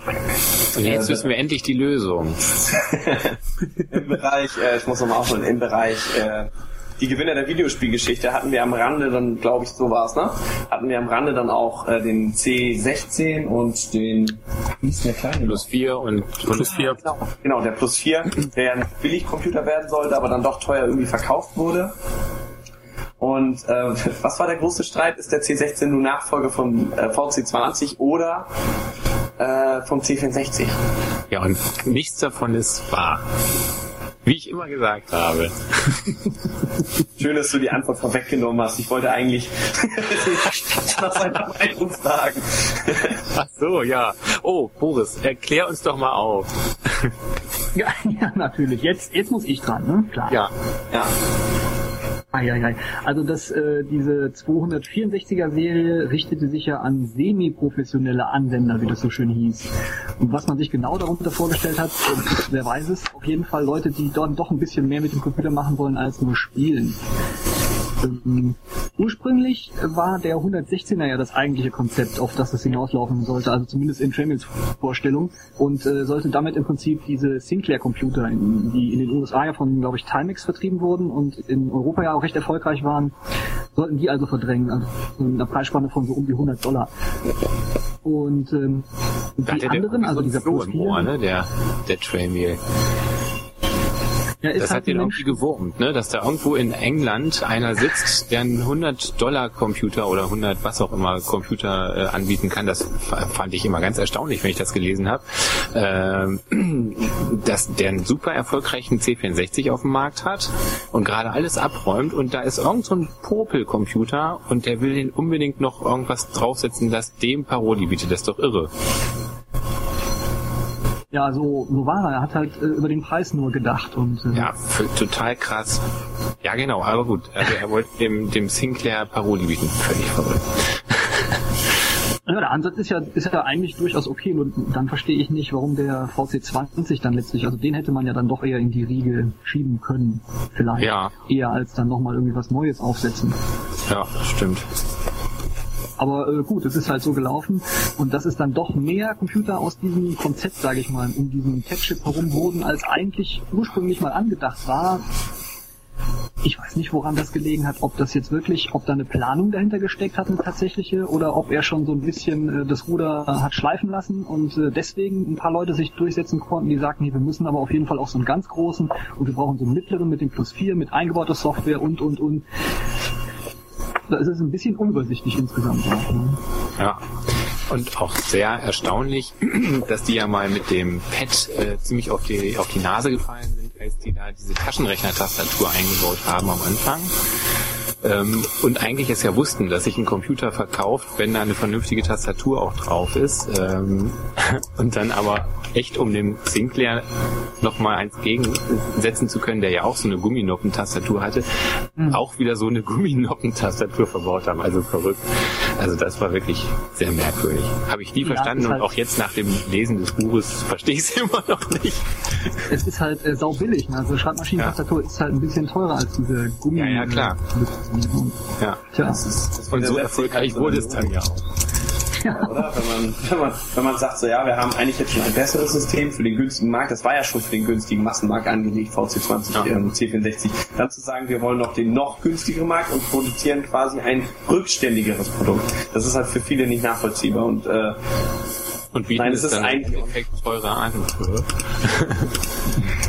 jetzt äh, wissen wir endlich die Lösung. Im Bereich, äh, ich muss nochmal aufholen, im Bereich äh, die Gewinner der Videospielgeschichte hatten wir am Rande dann, glaube ich, so war es, ne? Hatten wir am Rande dann auch äh, den C16 und den wie ist der kleine? Plus 4 und Plus 4. Genau, genau, der Plus 4, der ein Billigcomputer werden sollte, aber dann doch teuer irgendwie verkauft wurde. Und äh, was war der große Streit? Ist der C16 nun Nachfolger vom äh, VC20 oder äh, vom C64? Ja, und nichts davon ist wahr. Wie ich immer gesagt habe. Schön, dass du die Antwort vorweggenommen hast. Ich wollte eigentlich nach seiner Meinung fragen. Ach so, ja. Oh, Boris, erklär uns doch mal auf. ja, ja, natürlich. Jetzt, jetzt muss ich dran, ne? Klar. Ja. Ja. Eieiei. Also das, äh, diese 264er Serie richtete sich ja an semi-professionelle Anwender, wie das so schön hieß. Und was man sich genau darunter vorgestellt hat, wer weiß es, auf jeden Fall Leute, die dort doch ein bisschen mehr mit dem Computer machen wollen als nur spielen. Ähm, ursprünglich war der 116er ja das eigentliche Konzept, auf das es hinauslaufen sollte, also zumindest in Tremels Vorstellung und äh, sollte damit im Prinzip diese Sinclair-Computer, die in den USA ja von, glaube ich, Timex vertrieben wurden und in Europa ja auch recht erfolgreich waren, sollten die also verdrängen, also in einer Preisspanne von so um die 100 Dollar. Und ähm, die anderen, also dieser Plus 4, Ohr, ne? der, der Tramiel. Ja, das halt hat den irgendwie gewurmt, ne? dass da irgendwo in England einer sitzt, der einen 100-Dollar-Computer oder 100 was auch immer Computer äh, anbieten kann. Das fand ich immer ganz erstaunlich, wenn ich das gelesen habe. Ähm, dass der einen super erfolgreichen C64 auf dem Markt hat und gerade alles abräumt und da ist irgend so ein Popel-Computer und der will den unbedingt noch irgendwas draufsetzen, das dem Paroli bietet. Das ist doch irre. Ja, so, so war er. Er hat halt äh, über den Preis nur gedacht und. Äh, ja, total krass. Ja, genau, aber gut. Also er wollte dem, dem Sinclair Paroli bieten. Völlig verrückt. Ja, der Ansatz ist ja, ist ja eigentlich durchaus okay, nur dann verstehe ich nicht, warum der VC20 dann letztlich, also den hätte man ja dann doch eher in die Riege schieben können, vielleicht. Ja. Eher als dann nochmal irgendwie was Neues aufsetzen. Ja, stimmt. Aber äh, gut, es ist halt so gelaufen und dass es dann doch mehr Computer aus diesem Konzept, sage ich mal, um diesen Tech-Chip herum wurden, als eigentlich ursprünglich mal angedacht war. Ich weiß nicht, woran das gelegen hat, ob das jetzt wirklich, ob da eine Planung dahinter gesteckt hat, eine tatsächliche, oder ob er schon so ein bisschen äh, das Ruder hat schleifen lassen und äh, deswegen ein paar Leute sich durchsetzen konnten, die sagten, nee, wir müssen aber auf jeden Fall auch so einen ganz großen und wir brauchen so einen mittleren mit dem Plus 4, mit eingebauter Software und, und, und da ist es ein bisschen unübersichtlich insgesamt. Ja. Und auch sehr erstaunlich, dass die ja mal mit dem Pad äh, ziemlich auf die, auf die Nase gefallen sind, als die da diese Taschenrechner-Tastatur eingebaut haben am Anfang. Ähm, und eigentlich es ja wussten, dass sich ein Computer verkauft, wenn da eine vernünftige Tastatur auch drauf ist. Ähm, und dann aber echt, um dem Sinclair nochmal eins gegensetzen zu können, der ja auch so eine Gumminoppentastatur hatte, mhm. auch wieder so eine Gumminoppentastatur verbaut haben. Also verrückt. Also das war wirklich sehr merkwürdig. Habe ich nie ja, verstanden und halt auch jetzt nach dem Lesen des Buches verstehe ich es immer noch nicht. Es ist halt äh, sau billig. Ne? Also Schreibmaschinentastatur ja. ist halt ein bisschen teurer als diese Gummi. Ja, ja, klar. Ja. Tja. Das ist, das und so erfolgreich wurde es dann ja auch. Ja. Oder? Wenn man, wenn, man, wenn man sagt, so ja, wir haben eigentlich jetzt schon ein besseres System für den günstigen Markt, das war ja schon für den günstigen Massenmarkt angelegt, VC20 ja. und C64, dann zu sagen, wir wollen noch den noch günstigeren Markt und produzieren quasi ein rückständigeres Produkt. Das ist halt für viele nicht nachvollziehbar und äh, und bieten Nein, es ist dann eigentlich Effekt teurer an.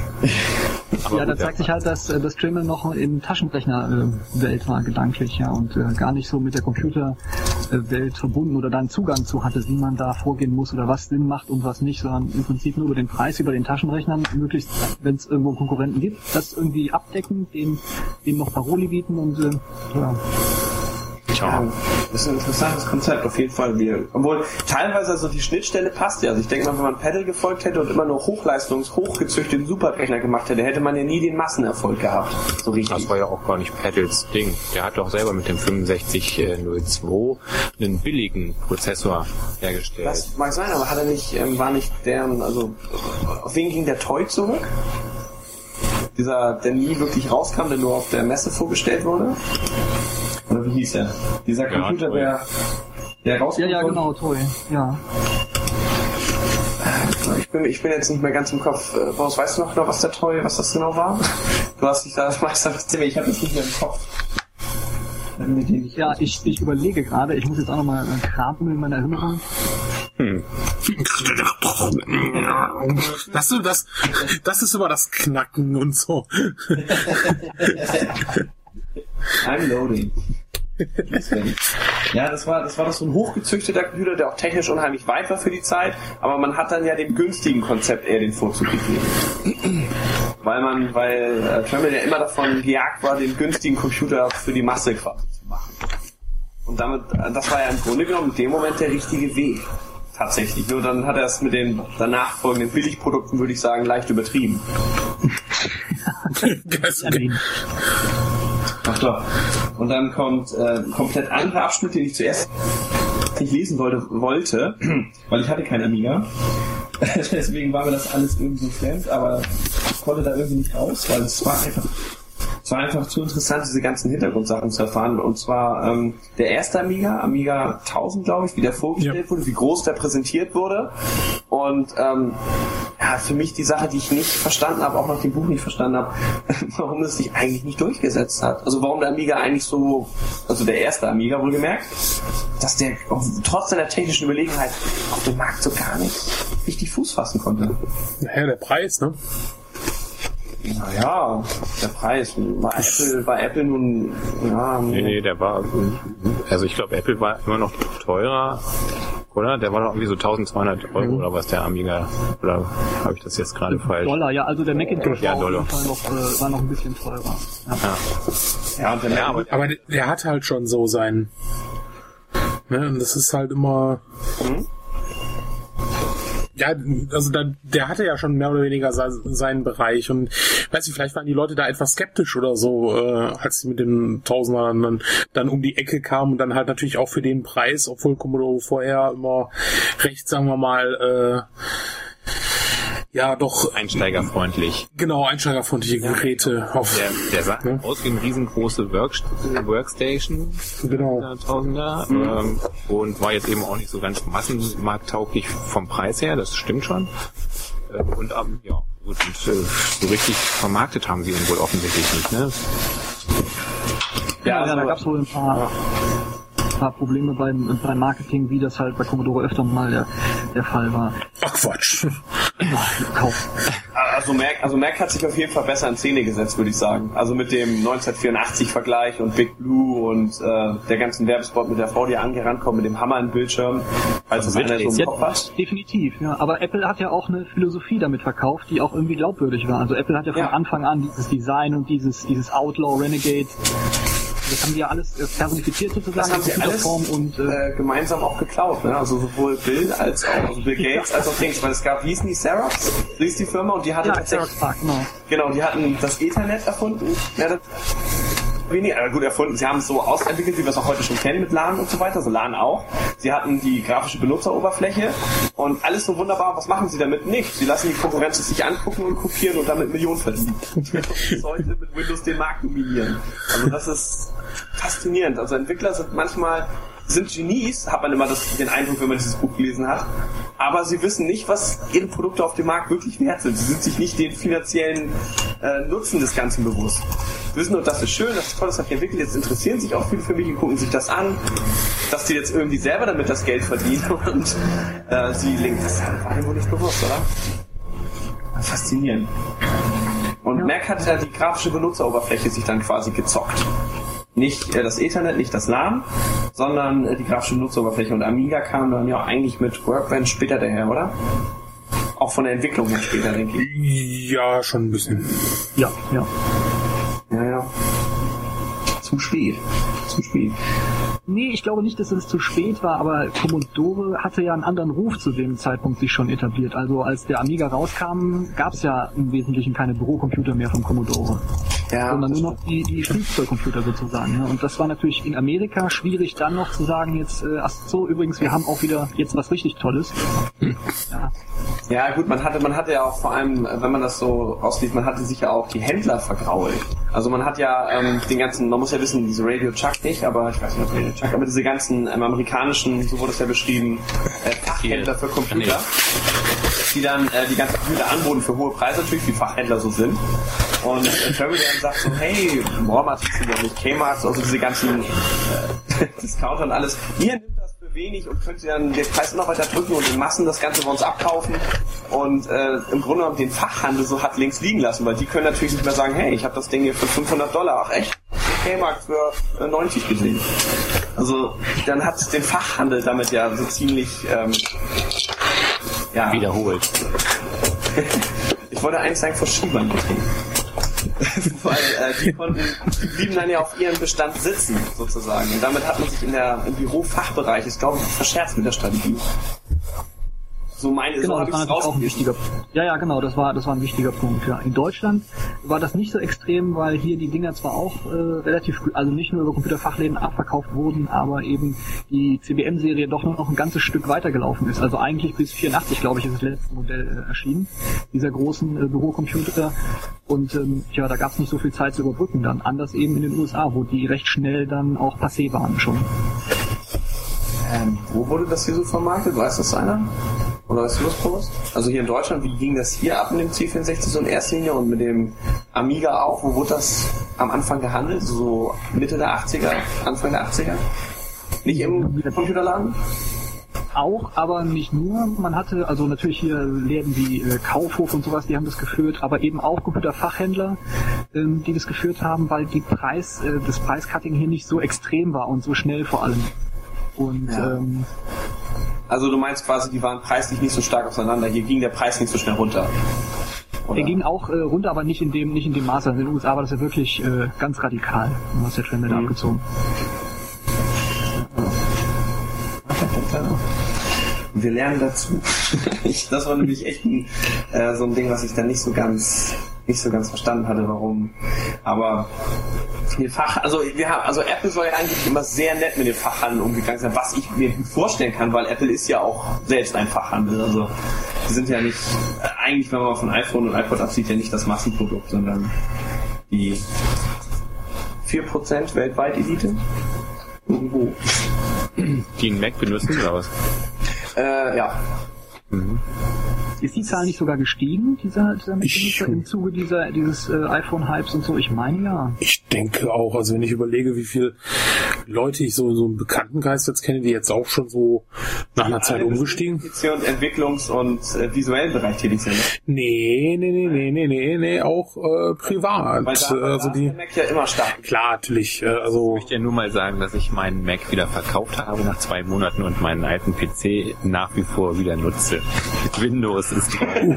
ja, da zeigt sich halt, dass äh, das Dremel noch in Taschenrechnerwelt äh, war, gedanklich, ja, und äh, gar nicht so mit der Computerwelt verbunden oder da einen Zugang zu hatte, wie man da vorgehen muss oder was Sinn macht und was nicht, sondern im Prinzip nur über den Preis, über den Taschenrechnern, möglichst, wenn es irgendwo Konkurrenten gibt, das irgendwie abdecken, dem, dem noch Paroli bieten und äh, ja. Ja, das ist ein interessantes Konzept, auf jeden Fall. Wir, obwohl teilweise also die Schnittstelle passt ja. Also ich denke mal, wenn man Pedal gefolgt hätte und immer nur Hochleistungs-, hochgezüchteten Superrechner gemacht hätte, hätte man ja nie den Massenerfolg gehabt. So richtig. Das war ja auch gar nicht Pedals Ding. Der hat doch selber mit dem 6502 einen billigen Prozessor hergestellt. Das mag sein, aber hat er nicht, ähm, war nicht deren, also auf wen ging der Toy zurück? Dieser, der nie wirklich rauskam, der nur auf der Messe vorgestellt wurde? Oder wie hieß er? Dieser Computer, ja, der, der rauskommt. Ja, ja, genau, Toy. Ja. Ich bin, ich bin jetzt nicht mehr ganz im Kopf. Äh, Boris, weißt du noch genau, was der Toy, was das genau war? Du hast dich da das meiste ich habe es nicht mehr im Kopf. Ja, ich, ich überlege gerade, ich muss jetzt auch nochmal kramen in meiner Erinnerung. Hm. Das, das, das ist immer das Knacken und so. I'm loading. ja, das war, das war doch so ein hochgezüchteter Computer, der auch technisch unheimlich weit war für die Zeit, aber man hat dann ja dem günstigen Konzept eher den Vorzug gegeben. weil man, weil äh, Tremel ja immer davon gejagt war, den günstigen Computer für die Masse quasi zu machen. Und damit, das war ja im Grunde genommen in dem Moment der richtige Weg. Tatsächlich. Nur dann hat er es mit den danach folgenden Billigprodukten, würde ich sagen, leicht übertrieben. Ach doch. Und dann kommt äh, komplett andere Abschnitt, den ich zuerst nicht lesen wollte, wollte weil ich hatte kein Amiga. Deswegen war mir das alles irgendwie fremd, aber ich konnte da irgendwie nicht raus, weil es war einfach es war einfach zu interessant, diese ganzen Hintergrundsachen zu erfahren. Und zwar ähm, der erste Amiga, Amiga 1000, glaube ich, wie der vorgestellt ja. wurde, wie groß der präsentiert wurde. Und ähm, ja, für mich die Sache, die ich nicht verstanden habe, auch nach dem Buch nicht verstanden habe, warum es sich eigentlich nicht durchgesetzt hat. Also warum der Amiga eigentlich so, also der erste Amiga wohlgemerkt, dass der trotz seiner technischen Überlegenheit auf dem Markt so gar nicht richtig Fuß fassen konnte. Naja, der Preis, ne? Naja, der Preis. Bei Apple, bei Apple nun, ja. Nee, nee, der war, also ich glaube, Apple war immer noch teurer, oder? Der war doch irgendwie so 1200 Euro mhm. oder was, der Amiga, oder habe ich das jetzt gerade falsch? Dollar, ja, also der Macintosh ja, war, Dollar. Noch, äh, war noch ein bisschen teurer. Ja, ja. ja, ja aber, aber der hat halt schon so sein, ne, und das ist halt immer, mhm ja, also da, der hatte ja schon mehr oder weniger seinen Bereich und weiß ich, vielleicht waren die Leute da etwas skeptisch oder so, äh, als sie mit den Tausendern dann, dann um die Ecke kamen und dann halt natürlich auch für den Preis, obwohl Commodore vorher immer recht, sagen wir mal, äh, ja doch einsteigerfreundlich. Genau, einsteigerfreundliche Geräte. Ja, auf, der, der sah ne? aus wie eine riesengroße Work Workstation. Genau. Tausender. Mhm. Ähm, und war jetzt eben auch nicht so ganz massenmarkttauglich vom Preis her, das stimmt schon. Äh, und ähm, ja, gut, und, äh, so richtig vermarktet haben sie ihn wohl offensichtlich nicht, ne? Ja, ja, da gab es wohl ein paar ja paar Probleme beim, beim Marketing, wie das halt bei Commodore öfter mal der, der Fall war. Ach Quatsch. Also Mac, also Mac hat sich auf jeden Fall besser in Szene gesetzt, würde ich sagen. Also mit dem 1984-Vergleich und Big Blue und äh, der ganzen Werbespot mit der Frau, die angerannt kommt mit dem Hammer im Bildschirm, als es einer so im Kopf hat. Definitiv, ja. Aber Apple hat ja auch eine Philosophie damit verkauft, die auch irgendwie glaubwürdig war. Also Apple hat ja von ja. Anfang an dieses Design und dieses, dieses Outlaw Renegade das haben die ja alles äh, personifiziert sozusagen. Das haben sie alles Form und, äh, äh, gemeinsam auch geklaut. Ne? Also sowohl Bill als auch also Bill Gates als auch Dings. Weil es gab, wie hießen die, Xerox? Wie ist die Firma? Und die hatte ja, tatsächlich... Park, genau. genau, die hatten das Ethernet erfunden. Ja, das, weniger gut erfunden. Sie haben es so ausentwickelt, wie wir es auch heute schon kennen mit LAN und so weiter. So LAN auch. Sie hatten die grafische Benutzeroberfläche und alles so wunderbar. Was machen Sie damit? Nicht. Sie lassen die Konkurrenz sich angucken und kopieren und damit Millionen verdienen. heute mit Windows den Markt dominieren. Also das ist faszinierend. Also Entwickler sind manchmal sind Genies, hat man immer das, den Eindruck, wenn man dieses Buch gelesen hat. Aber sie wissen nicht, was ihre Produkte auf dem Markt wirklich wert sind. Sie sind sich nicht den finanziellen äh, Nutzen des Ganzen bewusst. Sie wissen nur, das ist schön, das ist toll, das hat sich entwickelt. Jetzt interessieren sich auch viele für mich und gucken sich das an, dass sie jetzt irgendwie selber damit das Geld verdienen und äh, sie linken. Das war ihm wohl nicht bewusst, oder? Faszinierend. Und ja. Mac hat ja die grafische Benutzeroberfläche sich dann quasi gezockt. Nicht äh, das Ethernet, nicht das LAN, sondern äh, die grafische Benutzeroberfläche. Und Amiga kam dann ja eigentlich mit Workbench später daher, oder? Auch von der Entwicklung her später, denke ich. Ja, schon ein bisschen. Ja, ja. Ja, ja. Zu spät. Zu spät. Nee, ich glaube nicht, dass es zu spät war, aber Commodore hatte ja einen anderen Ruf zu dem Zeitpunkt sich schon etabliert. Also als der Amiga rauskam, gab es ja im Wesentlichen keine Bürocomputer mehr von Commodore. Ja, sondern nur noch die, die Spielzeugcomputer sozusagen. Ja. Und das war natürlich in Amerika schwierig dann noch zu sagen, jetzt, äh, ach so, übrigens, wir haben auch wieder jetzt was richtig Tolles. Ja. ja gut, man hatte, man hatte ja auch vor allem, wenn man das so ausliest, man hatte sich ja auch die Händler vergrault. Also man hat ja ähm, den ganzen, man muss ja wissen, diese Radio Chuck nicht, aber ich weiß nicht, ob Radio Chuck, aber diese ganzen ähm, amerikanischen, so wurde es ja beschrieben, äh, Fachhändler für Computer, die dann äh, die ganzen Computer anboten für hohe Preise natürlich, wie Fachhändler so sind. Und äh, Travel dann sagt so, hey, Walmart sind ja nicht Kmart, also diese ganzen äh, Discounter und alles. Ihr nimmt das für wenig und könnt dann den Preis noch weiter drücken und in Massen das Ganze bei uns abkaufen und äh, im Grunde genommen den Fachhandel so hat links liegen lassen, weil die können natürlich nicht mehr sagen, hey, ich habe das Ding hier für 500 Dollar, ach echt? K-Markt für äh, 90 gesehen. Also dann hat den Fachhandel damit ja so ziemlich ähm, ja. wiederholt. ich wollte eigentlich sagen, vor Schiebern getreten. Weil äh, die konnten, die blieben dann ja auf ihrem Bestand sitzen, sozusagen. Und damit hat man sich in der, im Bürofachbereich, ist glaube ich, verscherzt mit der Strategie. So meine genau, so das war natürlich auch ein wichtiger Ja, ja, genau, das war, das war ein wichtiger Punkt. Ja. In Deutschland war das nicht so extrem, weil hier die Dinger zwar auch äh, relativ, also nicht nur über Computerfachläden abverkauft wurden, aber eben die CBM-Serie doch nur noch ein ganzes Stück weitergelaufen ist. Also eigentlich bis 84, glaube ich, ist das letzte Modell äh, erschienen, dieser großen äh, Bürocomputer. Und ähm, ja, da gab es nicht so viel Zeit zu überbrücken dann. Anders eben in den USA, wo die recht schnell dann auch passé waren schon. Ähm, wo wurde das hier so vermarktet? Weiß das einer? Oder ist das groß? Also hier in Deutschland, wie ging das hier ab mit dem C64 so in erster Linie und mit dem Amiga auch? Wo wurde das am Anfang gehandelt? So Mitte der 80er, Anfang der 80er? Nicht im Computerladen? auch, aber nicht nur. Man hatte also natürlich hier Läden wie äh, Kaufhof und sowas, die haben das geführt, aber eben auch Computerfachhändler, ähm, die das geführt haben, weil die Preis, äh, das Preiscutting hier nicht so extrem war und so schnell vor allem. Und ja. ähm, also du meinst quasi, die waren preislich nicht so stark auseinander. Hier ging der Preis nicht so schnell runter. Oder? Er ging auch äh, runter, aber nicht in dem, nicht in dem Maße. In den USA war das ja wirklich äh, ganz radikal. Du hast der Trend mhm. da abgezogen. Wir lernen dazu. das war nämlich echt ein, äh, so ein Ding, was ich dann nicht so ganz nicht so ganz verstanden hatte, warum. Aber die Fach, also wir haben, also Apple soll ja eigentlich immer sehr nett mit dem Fachhandel umgegangen sein, was ich mir vorstellen kann, weil Apple ist ja auch selbst ein Fachhandel. Also die sind ja nicht, eigentlich wenn man von iPhone und iPod absieht, ja nicht das Massenprodukt, sondern die 4% weltweit Elite. Irgendwo. Die einen Mac benutzen oder was? Äh, ja. Mhm. Ist die Zahl nicht sogar gestiegen, dieser, dieser ich, im Zuge dieser, dieses äh, iPhone-Hypes und so? Ich meine ja. Ich denke auch, also wenn ich überlege, wie viele Leute ich so in so einem Bekanntenkreis jetzt kenne, die jetzt auch schon so nach einer Zeit umgestiegen. Und Entwicklungs- und äh, visuellen Bereich tätig sind. Ne? Nee, nee, nee, nee, nee, nee, nee, auch äh, privat. Weil da, also die, Mac ja immer stark. Klar, natürlich. Äh, also ich möchte ja nur mal sagen, dass ich meinen Mac wieder verkauft habe nach zwei Monaten und meinen alten PC nach wie vor wieder nutze. Mit Windows ist uh.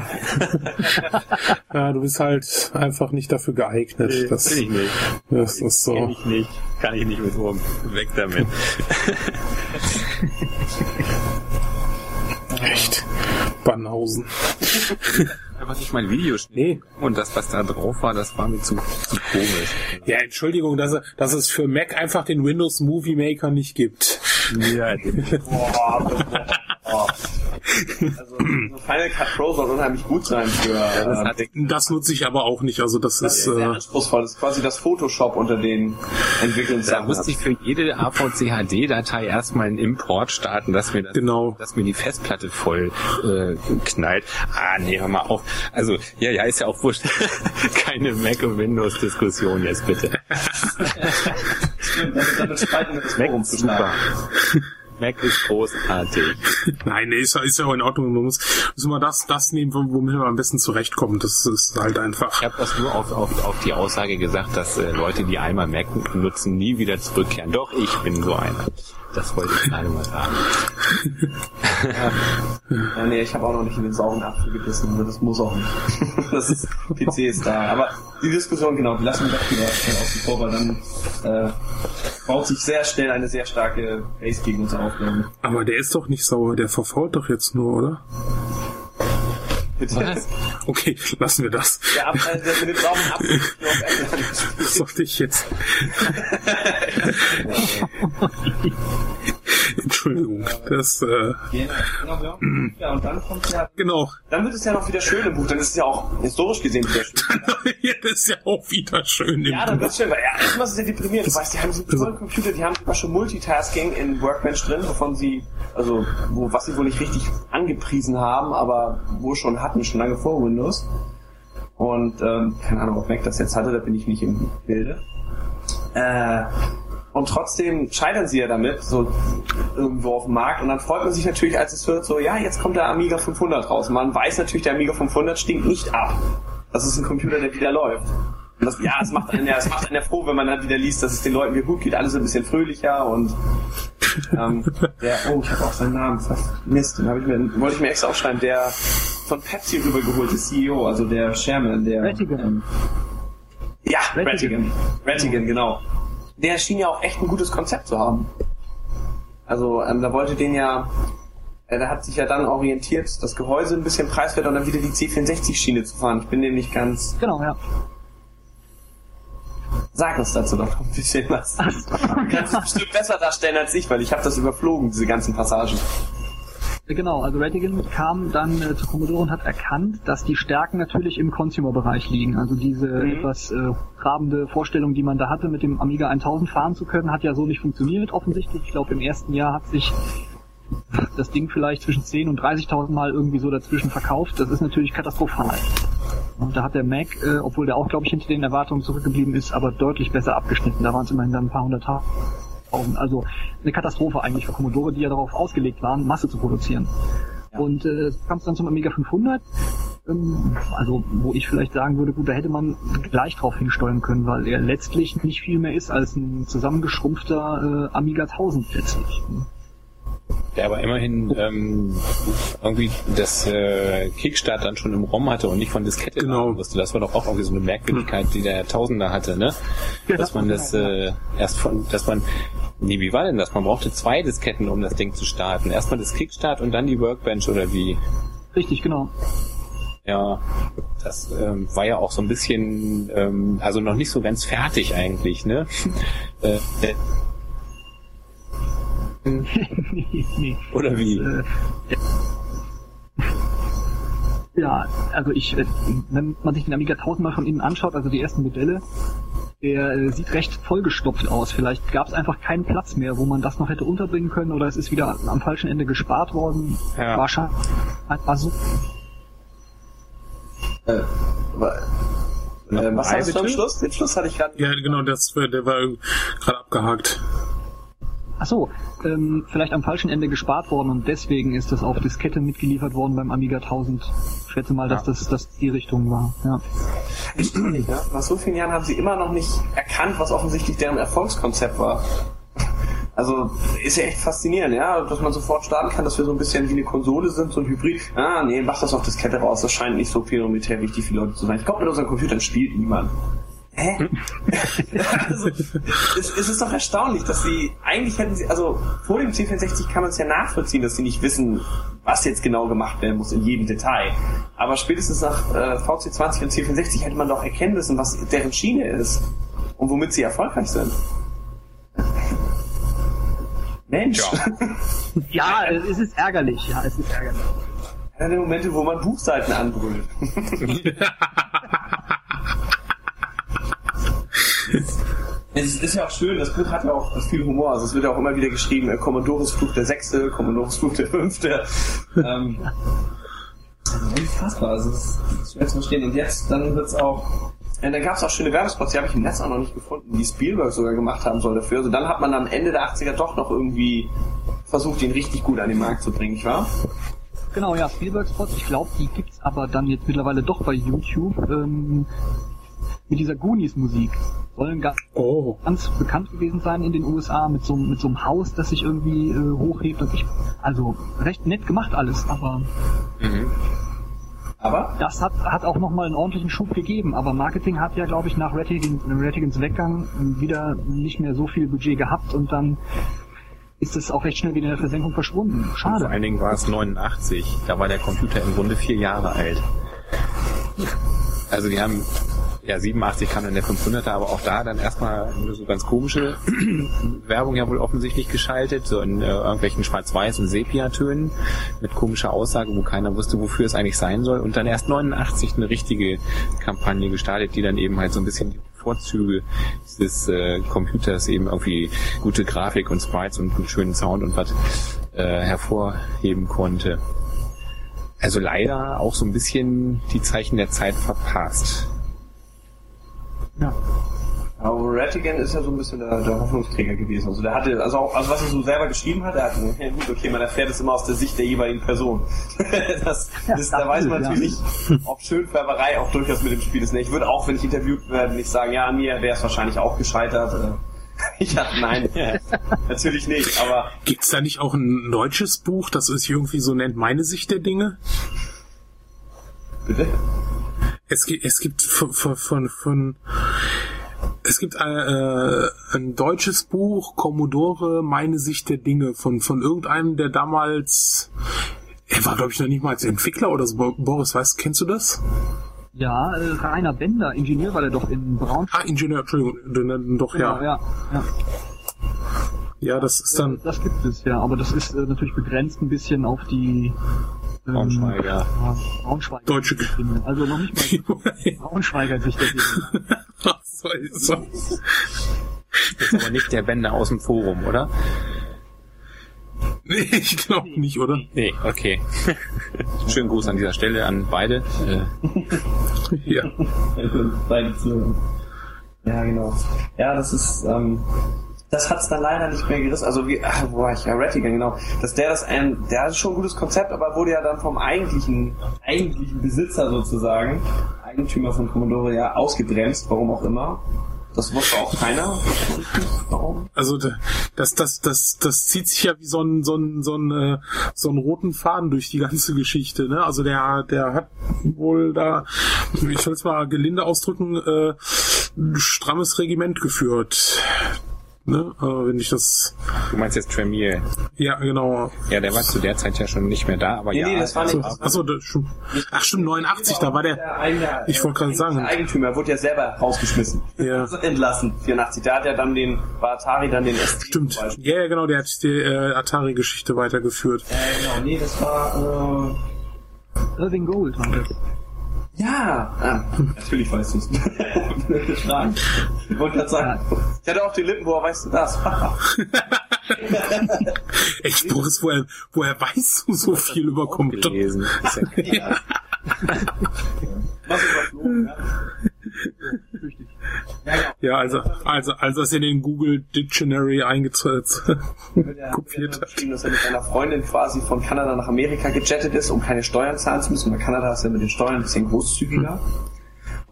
Ja, du bist halt einfach nicht dafür geeignet. Nee, das, bin ich nicht. Das ist so. Kenn ich nicht. Kann ich nicht mit rum. Weg damit. Echt. Bannhausen. einfach nicht mein Video nee. Und das, was da drauf war, das war mir zu, zu komisch. Ja, Entschuldigung, dass, dass es für Mac einfach den Windows Movie Maker nicht gibt. Ja, boah, boah. Also Final Cut Pro soll unheimlich gut sein für. Äh, das, nutze ich aber auch nicht. Also das, das ist sehr äh, anspruchsvoll. Das ist quasi das Photoshop unter den Entwicklern. Da musste ich für jede AVC HD-Datei erstmal einen Import starten, dass mir das, genau. dass mir die Festplatte voll äh, knallt. Ah, nee, hör mal auf. Also ja, ja, ist ja auch wurscht. Keine Mac und Windows Diskussion jetzt bitte. Stimmt, damit, damit streiten wir das Mac super. Mac ist großartig. Nein, nee, ist, ist ja auch in Ordnung. Man muss, muss immer das, das nehmen, womit man am besten zurechtkommt. Das ist halt einfach. Ich habe das nur auf, auf, auf die Aussage gesagt, dass äh, Leute, die einmal Mac nutzen, nie wieder zurückkehren. Doch, ich bin so einer. Das wollte ich gerade mal sagen. ja. nee, ich habe auch noch nicht in den sauren Apfel gebissen, aber das muss auch nicht. das ist, PC ist da. Aber die Diskussion, genau, die lassen wir doch wieder außen vor, weil dann äh, baut sich sehr schnell eine sehr starke Base gegen uns auf. Aber der ist doch nicht sauer, der verfault doch jetzt nur, oder? Was? Okay, lassen wir das. Der, Ab äh, der mit dem Apfel Das sollte ich jetzt. Entschuldigung, das. Äh, genau, ja, und dann kommt ja. Genau. Dann wird es ja noch wieder schön im Buch, dann ist es ja auch historisch gesehen wieder schön. ja, das ist ja auch wieder schön im Ja, dann wird es schön, weil ja, erstmal ist es ja deprimierend. Du weißt, die haben so einen tollen Computer, die haben sogar schon Multitasking in Workbench drin, wovon sie, also, wo, was sie wohl nicht richtig angepriesen haben, aber wo schon hatten, schon lange vor Windows. Und, ähm, keine Ahnung, ob Mac das jetzt hatte, da bin ich nicht im Bilde. Äh, und trotzdem scheitern sie ja damit, so irgendwo auf dem Markt. Und dann freut man sich natürlich, als es hört, so, ja, jetzt kommt der Amiga 500 raus. Man weiß natürlich, der Amiga 500 stinkt nicht ab. Das ist ein Computer, der wieder läuft. Und das, ja, es macht einen ja, es macht einen ja froh, wenn man dann wieder liest, dass es den Leuten wieder gut geht. Alles ein bisschen fröhlicher und ähm, der, oh, ich habe auch seinen Namen fast. Mist, den ich mir, wollte ich mir extra aufschreiben, der von Pepsi rübergeholte CEO, also der Chairman, der. Rattigan. Ähm, ja, Rattigan. Rattigan, genau der schien ja auch echt ein gutes Konzept zu haben. Also ähm, da wollte den ja, äh, der hat sich ja dann orientiert, das Gehäuse ein bisschen preiswerter und dann wieder die C64-Schiene zu fahren. Ich bin dem nicht ganz. Genau, ja. Sag uns dazu doch ein bisschen was. du kannst es bestimmt besser darstellen als ich, weil ich habe das überflogen, diese ganzen Passagen. Genau, also Rattigan kam dann äh, zu Commodore und hat erkannt, dass die Stärken natürlich im Consumer-Bereich liegen. Also diese mhm. etwas äh, trabende Vorstellung, die man da hatte, mit dem Amiga 1000 fahren zu können, hat ja so nicht funktioniert offensichtlich. Ich glaube, im ersten Jahr hat sich das Ding vielleicht zwischen 10 und 30.000 Mal irgendwie so dazwischen verkauft. Das ist natürlich katastrophal. Und da hat der Mac, äh, obwohl der auch, glaube ich, hinter den Erwartungen zurückgeblieben ist, aber deutlich besser abgeschnitten. Da waren es immerhin dann ein paar hunderttausend also eine Katastrophe eigentlich für Commodore, die ja darauf ausgelegt waren, Masse zu produzieren. Ja. Und äh, kam es dann zum Amiga 500, ähm, also wo ich vielleicht sagen würde, gut, da hätte man gleich drauf hinsteuern können, weil er letztlich nicht viel mehr ist als ein zusammengeschrumpfter äh, Amiga 1000 letztlich der aber immerhin ähm, irgendwie das äh, Kickstart dann schon im ROM hatte und nicht von Diskette genau. musste. Das war doch auch irgendwie so eine Merkwürdigkeit, die der Tausender hatte, ne? Dass man das äh, erst von, dass man Nee, wie war denn das? Man brauchte zwei Disketten, um das Ding zu starten. Erstmal das Kickstart und dann die Workbench oder wie? Richtig, genau. Ja, das ähm, war ja auch so ein bisschen, ähm, also noch nicht so ganz fertig eigentlich, ne? äh, nee, nee. Oder wie? Äh, ja, also ich, äh, wenn man sich den Amiga 1000 mal von innen anschaut, also die ersten Modelle, der äh, sieht recht vollgestopft aus. Vielleicht gab es einfach keinen Platz mehr, wo man das noch hätte unterbringen können oder es ist wieder am falschen Ende gespart worden. Ja. Wahrscheinlich. War so. Äh, äh, was hast du am Schluss? Den Schluss hatte ich gerade. Ja, genau, das, der war gerade abgehakt. Ach so, ähm, vielleicht am falschen Ende gespart worden und deswegen ist das auf Diskette mitgeliefert worden beim Amiga 1000. Ich schätze mal, dass ja. das, das die Richtung war. Ja. Erstaunlich, ja? Nach so vielen Jahren haben sie immer noch nicht erkannt, was offensichtlich deren Erfolgskonzept war. Also ist ja echt faszinierend, ja, dass man sofort starten kann, dass wir so ein bisschen wie eine Konsole sind, so ein Hybrid. Ah, nee, mach das auf Diskette raus, das scheint nicht so prioritär wichtig für Leute zu sein. Ich glaube, mit unseren Computern spielt niemand. Hä? also, es, es, ist doch erstaunlich, dass sie, eigentlich hätten sie, also vor dem C64 kann man es ja nachvollziehen, dass sie nicht wissen, was jetzt genau gemacht werden muss in jedem Detail. Aber spätestens nach äh, VC20 und C64 hätte man doch erkennen müssen, was deren Schiene ist und womit sie erfolgreich sind. Mensch. Ja, ja es ist ärgerlich. Ja, es ist ärgerlich. Einer der Momente, wo man Buchseiten anbrüllt. es ist ja auch schön, das Buch hat ja auch viel Humor. Also es wird ja auch immer wieder geschrieben, äh, Commodores Fluch der Sechste, Commodores Fluch der Fünfte. ähm, unfassbar, also das ist schwer zu verstehen. Und jetzt, dann wird's auch ja, dann gab es auch schöne Werbespots, die habe ich im Netz auch noch nicht gefunden, die Spielberg sogar gemacht haben soll dafür. Also dann hat man am Ende der 80er doch noch irgendwie versucht, ihn richtig gut an den Markt zu bringen, nicht wahr? Genau, ja, Spielberg-Spots, ich glaube, die gibt's aber dann jetzt mittlerweile doch bei YouTube. Ähm, mit dieser Goonies-Musik. Sollen ganz, oh. ganz bekannt gewesen sein in den USA mit so, mit so einem Haus, das sich irgendwie äh, hochhebt. Und ich, also recht nett gemacht alles, aber mhm. Aber? Das hat, hat auch nochmal einen ordentlichen Schub gegeben, aber Marketing hat ja, glaube ich, nach Rattigans Weggang wieder nicht mehr so viel Budget gehabt und dann ist es auch recht schnell wieder in der Versenkung verschwunden. Schade. Und vor allen Dingen war es 89, da war der Computer im Grunde vier Jahre alt. Also die haben ja, 87 kam dann der 500er, aber auch da dann erstmal so ganz komische Werbung ja wohl offensichtlich geschaltet, so in äh, irgendwelchen Schwarz-Weiß- und Sepia-Tönen mit komischer Aussage, wo keiner wusste, wofür es eigentlich sein soll. Und dann erst 89 eine richtige Kampagne gestartet, die dann eben halt so ein bisschen die Vorzüge dieses äh, Computers eben irgendwie gute Grafik und Sprites und einen schönen Sound und was äh, hervorheben konnte. Also leider auch so ein bisschen die Zeichen der Zeit verpasst. Ja. Aber Rattigan ist ja so ein bisschen der, der Hoffnungsträger gewesen. Also der hatte, also auch, also was er so selber geschrieben hat, er hat, ja gut, okay, man erfährt es immer aus der Sicht der jeweiligen Person. das, ja, das, da weiß man natürlich nicht, ob Schönfärberei auch durchaus mit dem Spiel ist. Ich würde auch, wenn ich interviewt werde, nicht sagen, ja, mir wäre es wahrscheinlich auch gescheitert. Äh, ich dachte, nein, natürlich nicht, aber. Gibt's da nicht auch ein deutsches Buch, das sich irgendwie so nennt, meine Sicht der Dinge? Bitte? Es gibt, es gibt von, von, von es gibt ein, äh, ein deutsches Buch, Commodore, meine Sicht der Dinge, von, von irgendeinem, der damals, er war glaube ich noch nicht mal als Entwickler oder so. Boris, weißt, kennst du das? Ja, äh, Rainer Bender, Ingenieur war der doch in Braunschweig. Ah, Ingenieur, Entschuldigung, doch, genau, ja. ja, ja. Ja, das ist dann. Das gibt es ja, aber das ist äh, natürlich begrenzt ein bisschen auf die Braunschweiger. Ähm, Braunschweiger. Deutsche. Also noch nicht mal Braunschweiger sich das Was soll das? Das ist aber nicht der Bänder aus dem Forum, oder? Nee, ich glaube nicht, oder? Nee, okay. Schönen Gruß an dieser Stelle an beide. ja. beide zu. Ja, genau. Ja, das ist, ähm, das hat's dann leider nicht mehr gerissen. Also wie, ach, wo war ich? Ja, Rattigan, genau. Dass der das ein, der hat schon ein gutes Konzept, aber wurde ja dann vom eigentlichen, eigentlichen Besitzer sozusagen, Eigentümer von Commodore ja ausgebremst, warum auch immer. Das wusste auch keiner. Warum? Also das, das, das, das zieht sich ja wie so ein, so ein, so ein, äh, so ein roten Faden durch die ganze Geschichte. Ne? Also der, der hat wohl da, ich soll es mal gelinde ausdrücken, äh, ein strammes Regiment geführt ne? Äh, wenn ich das. Du meinst jetzt Tremier? Ja, genau. Ja, der war zu der Zeit ja schon nicht mehr da, aber nee, ja. Nee, das war nicht. Achso, achso das stimmt. Ach stimmt, 89, da war der. der ich wollte gerade sagen. Der Eigentümer wurde ja selber rausgeschmissen. Ja. entlassen. 84. Da hat er dann den, war Atari dann den ST. Stimmt. Ja, ja, genau, der hat die äh, Atari-Geschichte weitergeführt. Ja, genau, nee, das war. Äh, Irving Gold war das. Ja, ah, natürlich weißt du es. ich wollte gerade sagen, ich hatte auch die Lippen, woher weißt du das? Echt, Boris, woher, woher weißt du so viel über Computer? Gelesen. Ist ja Was überflogen, ja. Ja, also, also, als das in den Google Dictionary eingezogen kopiert hat. dass er mit seiner Freundin quasi von Kanada nach Amerika gejettet ist, um keine Steuern zahlen zu müssen. Weil Kanada ist ja mit den Steuern ein bisschen großzügiger. Hm.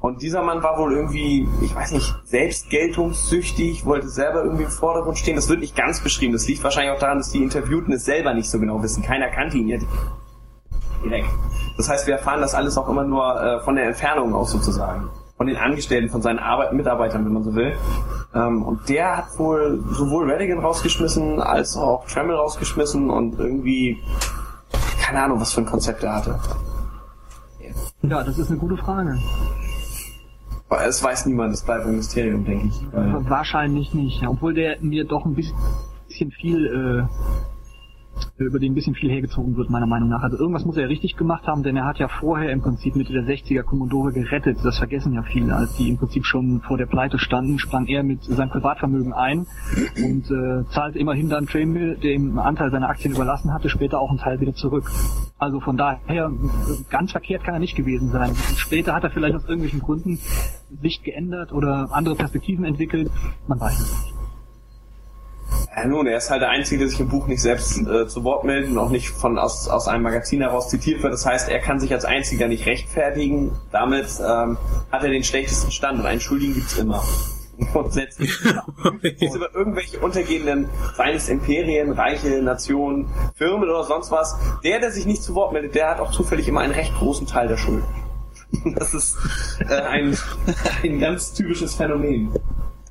Und dieser Mann war wohl irgendwie, ich weiß nicht, selbstgeltungssüchtig, wollte selber irgendwie im Vordergrund stehen. Das wird nicht ganz beschrieben. Das liegt wahrscheinlich auch daran, dass die Interviewten es selber nicht so genau wissen. Keiner kannte ihn ja direkt. Das heißt, wir erfahren das alles auch immer nur äh, von der Entfernung aus sozusagen. Von den Angestellten, von seinen Arbeit Mitarbeitern, wenn man so will. Ähm, und der hat wohl sowohl Redigan rausgeschmissen, als auch Tremel rausgeschmissen und irgendwie, keine Ahnung, was für ein Konzept er hatte. Ja, das ist eine gute Frage. Es weiß niemand, es bleibt ein Mysterium, denke ich. Wahrscheinlich nicht, obwohl der mir doch ein bisschen viel äh, über den ein bisschen viel hergezogen wird, meiner Meinung nach. Also irgendwas muss er richtig gemacht haben, denn er hat ja vorher im Prinzip Mitte der 60er Commodore gerettet. Das vergessen ja viele. Als die im Prinzip schon vor der Pleite standen, sprang er mit seinem Privatvermögen ein und äh, zahlte immerhin dann Trammill, dem Anteil seiner Aktien überlassen hatte, später auch einen Teil wieder zurück. Also von daher, ganz verkehrt kann er nicht gewesen sein. Später hat er vielleicht aus irgendwelchen Gründen Sicht geändert oder andere Perspektiven entwickelt. Man weiß es nicht. Ja, nun, er ist halt der Einzige, der sich im Buch nicht selbst äh, zu Wort meldet und auch nicht von aus, aus einem Magazin heraus zitiert wird. Das heißt, er kann sich als Einziger nicht rechtfertigen. Damit ähm, hat er den schlechtesten Stand und einen Schuldigen gibt's immer. Grundsätzlich. Ist über irgendwelche untergehenden, seien es Imperien, reiche Nationen, Firmen oder sonst was. Der, der sich nicht zu Wort meldet, der hat auch zufällig immer einen recht großen Teil der Schuld. Das ist äh, ein, ein ganz typisches Phänomen,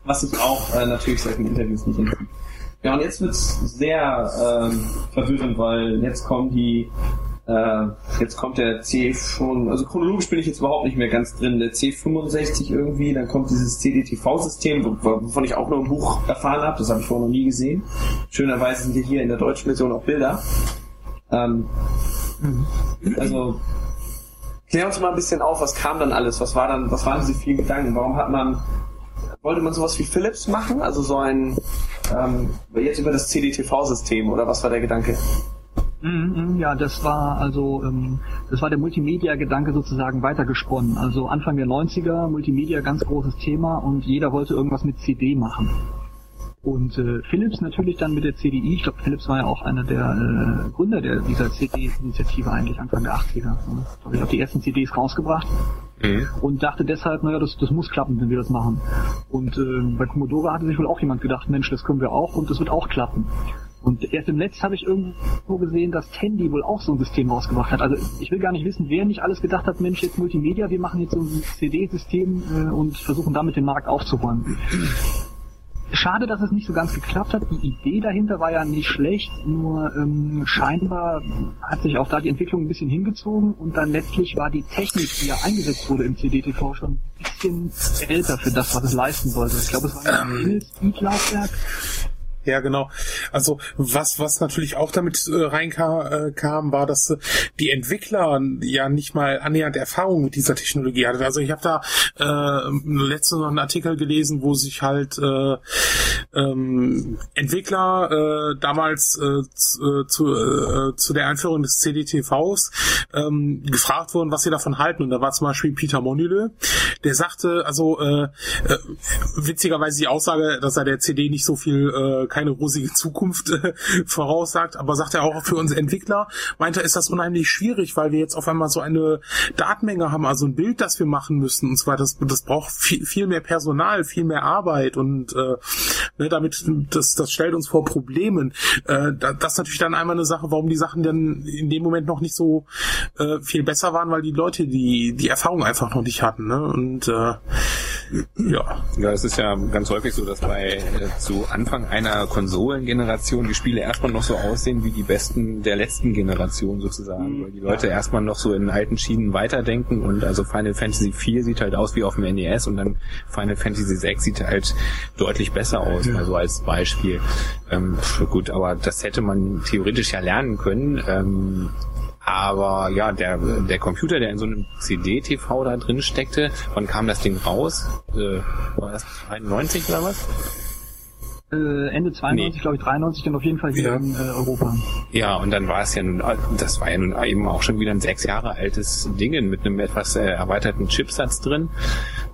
was sich auch äh, natürlich solchen Interviews nicht entzieht. Ja, und jetzt wird's sehr ähm, verwirrend, weil jetzt kommen die äh, jetzt kommt der C schon, also chronologisch bin ich jetzt überhaupt nicht mehr ganz drin, der C65 irgendwie, dann kommt dieses CDTV-System, wovon ich auch nur im Buch erfahren habe, das habe ich vorher noch nie gesehen. Schönerweise sind hier in der deutschen Version auch Bilder. Ähm, also klär uns mal ein bisschen auf, was kam dann alles, was war dann, was waren diese vielen Gedanken, warum hat man wollte man sowas wie Philips machen? Also so ein, ähm, jetzt über das CDTV-System oder was war der Gedanke? Mhm, mhm, ja, das war also ähm, das war der Multimedia-Gedanke sozusagen weitergesponnen. Also Anfang der 90er, Multimedia ganz großes Thema und jeder wollte irgendwas mit CD machen. Und äh, Philips natürlich dann mit der CDI, ich glaube Philips war ja auch einer der äh, Gründer der, dieser CD-Initiative eigentlich Anfang der 80er. Ne? Ich habe die ersten CDs rausgebracht mhm. und dachte deshalb, naja, das, das muss klappen, wenn wir das machen. Und äh, bei Commodore hatte sich wohl auch jemand gedacht, Mensch, das können wir auch und das wird auch klappen. Und erst im Netz habe ich irgendwo gesehen, dass Tandy wohl auch so ein System rausgebracht hat. Also ich will gar nicht wissen, wer nicht alles gedacht hat, Mensch, jetzt Multimedia, wir machen jetzt so ein CD-System äh, und versuchen damit den Markt aufzuräumen. Schade, dass es nicht so ganz geklappt hat. Die Idee dahinter war ja nicht schlecht, nur ähm, scheinbar hat sich auch da die Entwicklung ein bisschen hingezogen und dann letztlich war die Technik, die ja eingesetzt wurde im CDTV, schon ein bisschen älter für das, was es leisten sollte. Ich glaube, es war ein Himmels-Speed-Laufwerk ja, genau. Also was was natürlich auch damit äh, reinkam, äh, kam, war, dass äh, die Entwickler ja nicht mal annähernd Erfahrung mit dieser Technologie hatten. Also ich habe da äh, letztens noch einen Artikel gelesen, wo sich halt äh, ähm, Entwickler äh, damals äh, zu, äh, zu, äh, zu der Einführung des CDTVs ähm, gefragt wurden, was sie davon halten. Und da war zum Beispiel Peter Monile, der sagte, also äh, äh, witzigerweise die Aussage, dass er der CD nicht so viel äh, keine rosige Zukunft äh, voraussagt, aber sagt er auch für uns Entwickler, meint er, ist das unheimlich schwierig, weil wir jetzt auf einmal so eine Datenmenge haben, also ein Bild, das wir machen müssen und zwar das, das braucht viel, viel mehr Personal, viel mehr Arbeit und äh, ne, damit das, das stellt uns vor Problemen. Äh, das ist natürlich dann einmal eine Sache, warum die Sachen dann in dem Moment noch nicht so äh, viel besser waren, weil die Leute die die Erfahrung einfach noch nicht hatten. Ne? Und äh, ja. Ja, es ist ja ganz häufig so, dass bei äh, zu Anfang einer Konsolengeneration die Spiele erstmal noch so aussehen wie die besten der letzten Generation sozusagen, weil die Leute erstmal noch so in alten Schienen weiterdenken und also Final Fantasy 4 sieht halt aus wie auf dem NES und dann Final Fantasy 6 sieht halt deutlich besser aus, ja. also als Beispiel. Ähm, gut, aber das hätte man theoretisch ja lernen können. Ähm, aber ja, der, der Computer, der in so einem CD-TV da drin steckte, wann kam das Ding raus? Äh, war das 91 oder was? Äh, Ende 92, nee. glaube ich, 93, dann auf jeden Fall hier ja. in äh, Europa. Ja, und dann war es ja nun, das war ja nun eben auch schon wieder ein sechs Jahre altes Ding mit einem etwas äh, erweiterten Chipsatz drin.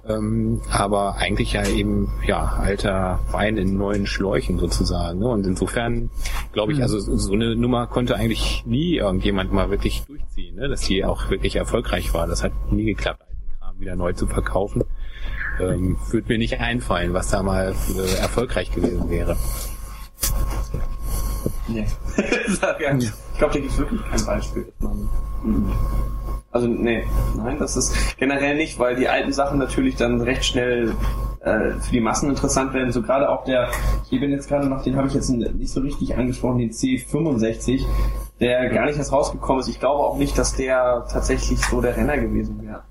Ähm, aber eigentlich ja eben, ja, alter Wein in neuen Schläuchen sozusagen. Ne? Und insofern glaube ich, mhm. also so eine Nummer konnte eigentlich nie irgendjemand mal wirklich durchziehen, ne? dass die auch wirklich erfolgreich war. Das hat nie geklappt, alten Kram wieder neu zu verkaufen. Ähm, würde mir nicht einfallen, was da mal äh, erfolgreich gewesen wäre. Nee. ich glaube, da gibt es wirklich kein Beispiel. Also nee, nein, das ist generell nicht, weil die alten Sachen natürlich dann recht schnell äh, für die Massen interessant werden. So gerade auch der, ich bin jetzt gerade noch, den habe ich jetzt nicht so richtig angesprochen, den C65, der gar nicht erst rausgekommen ist. Ich glaube auch nicht, dass der tatsächlich so der Renner gewesen wäre.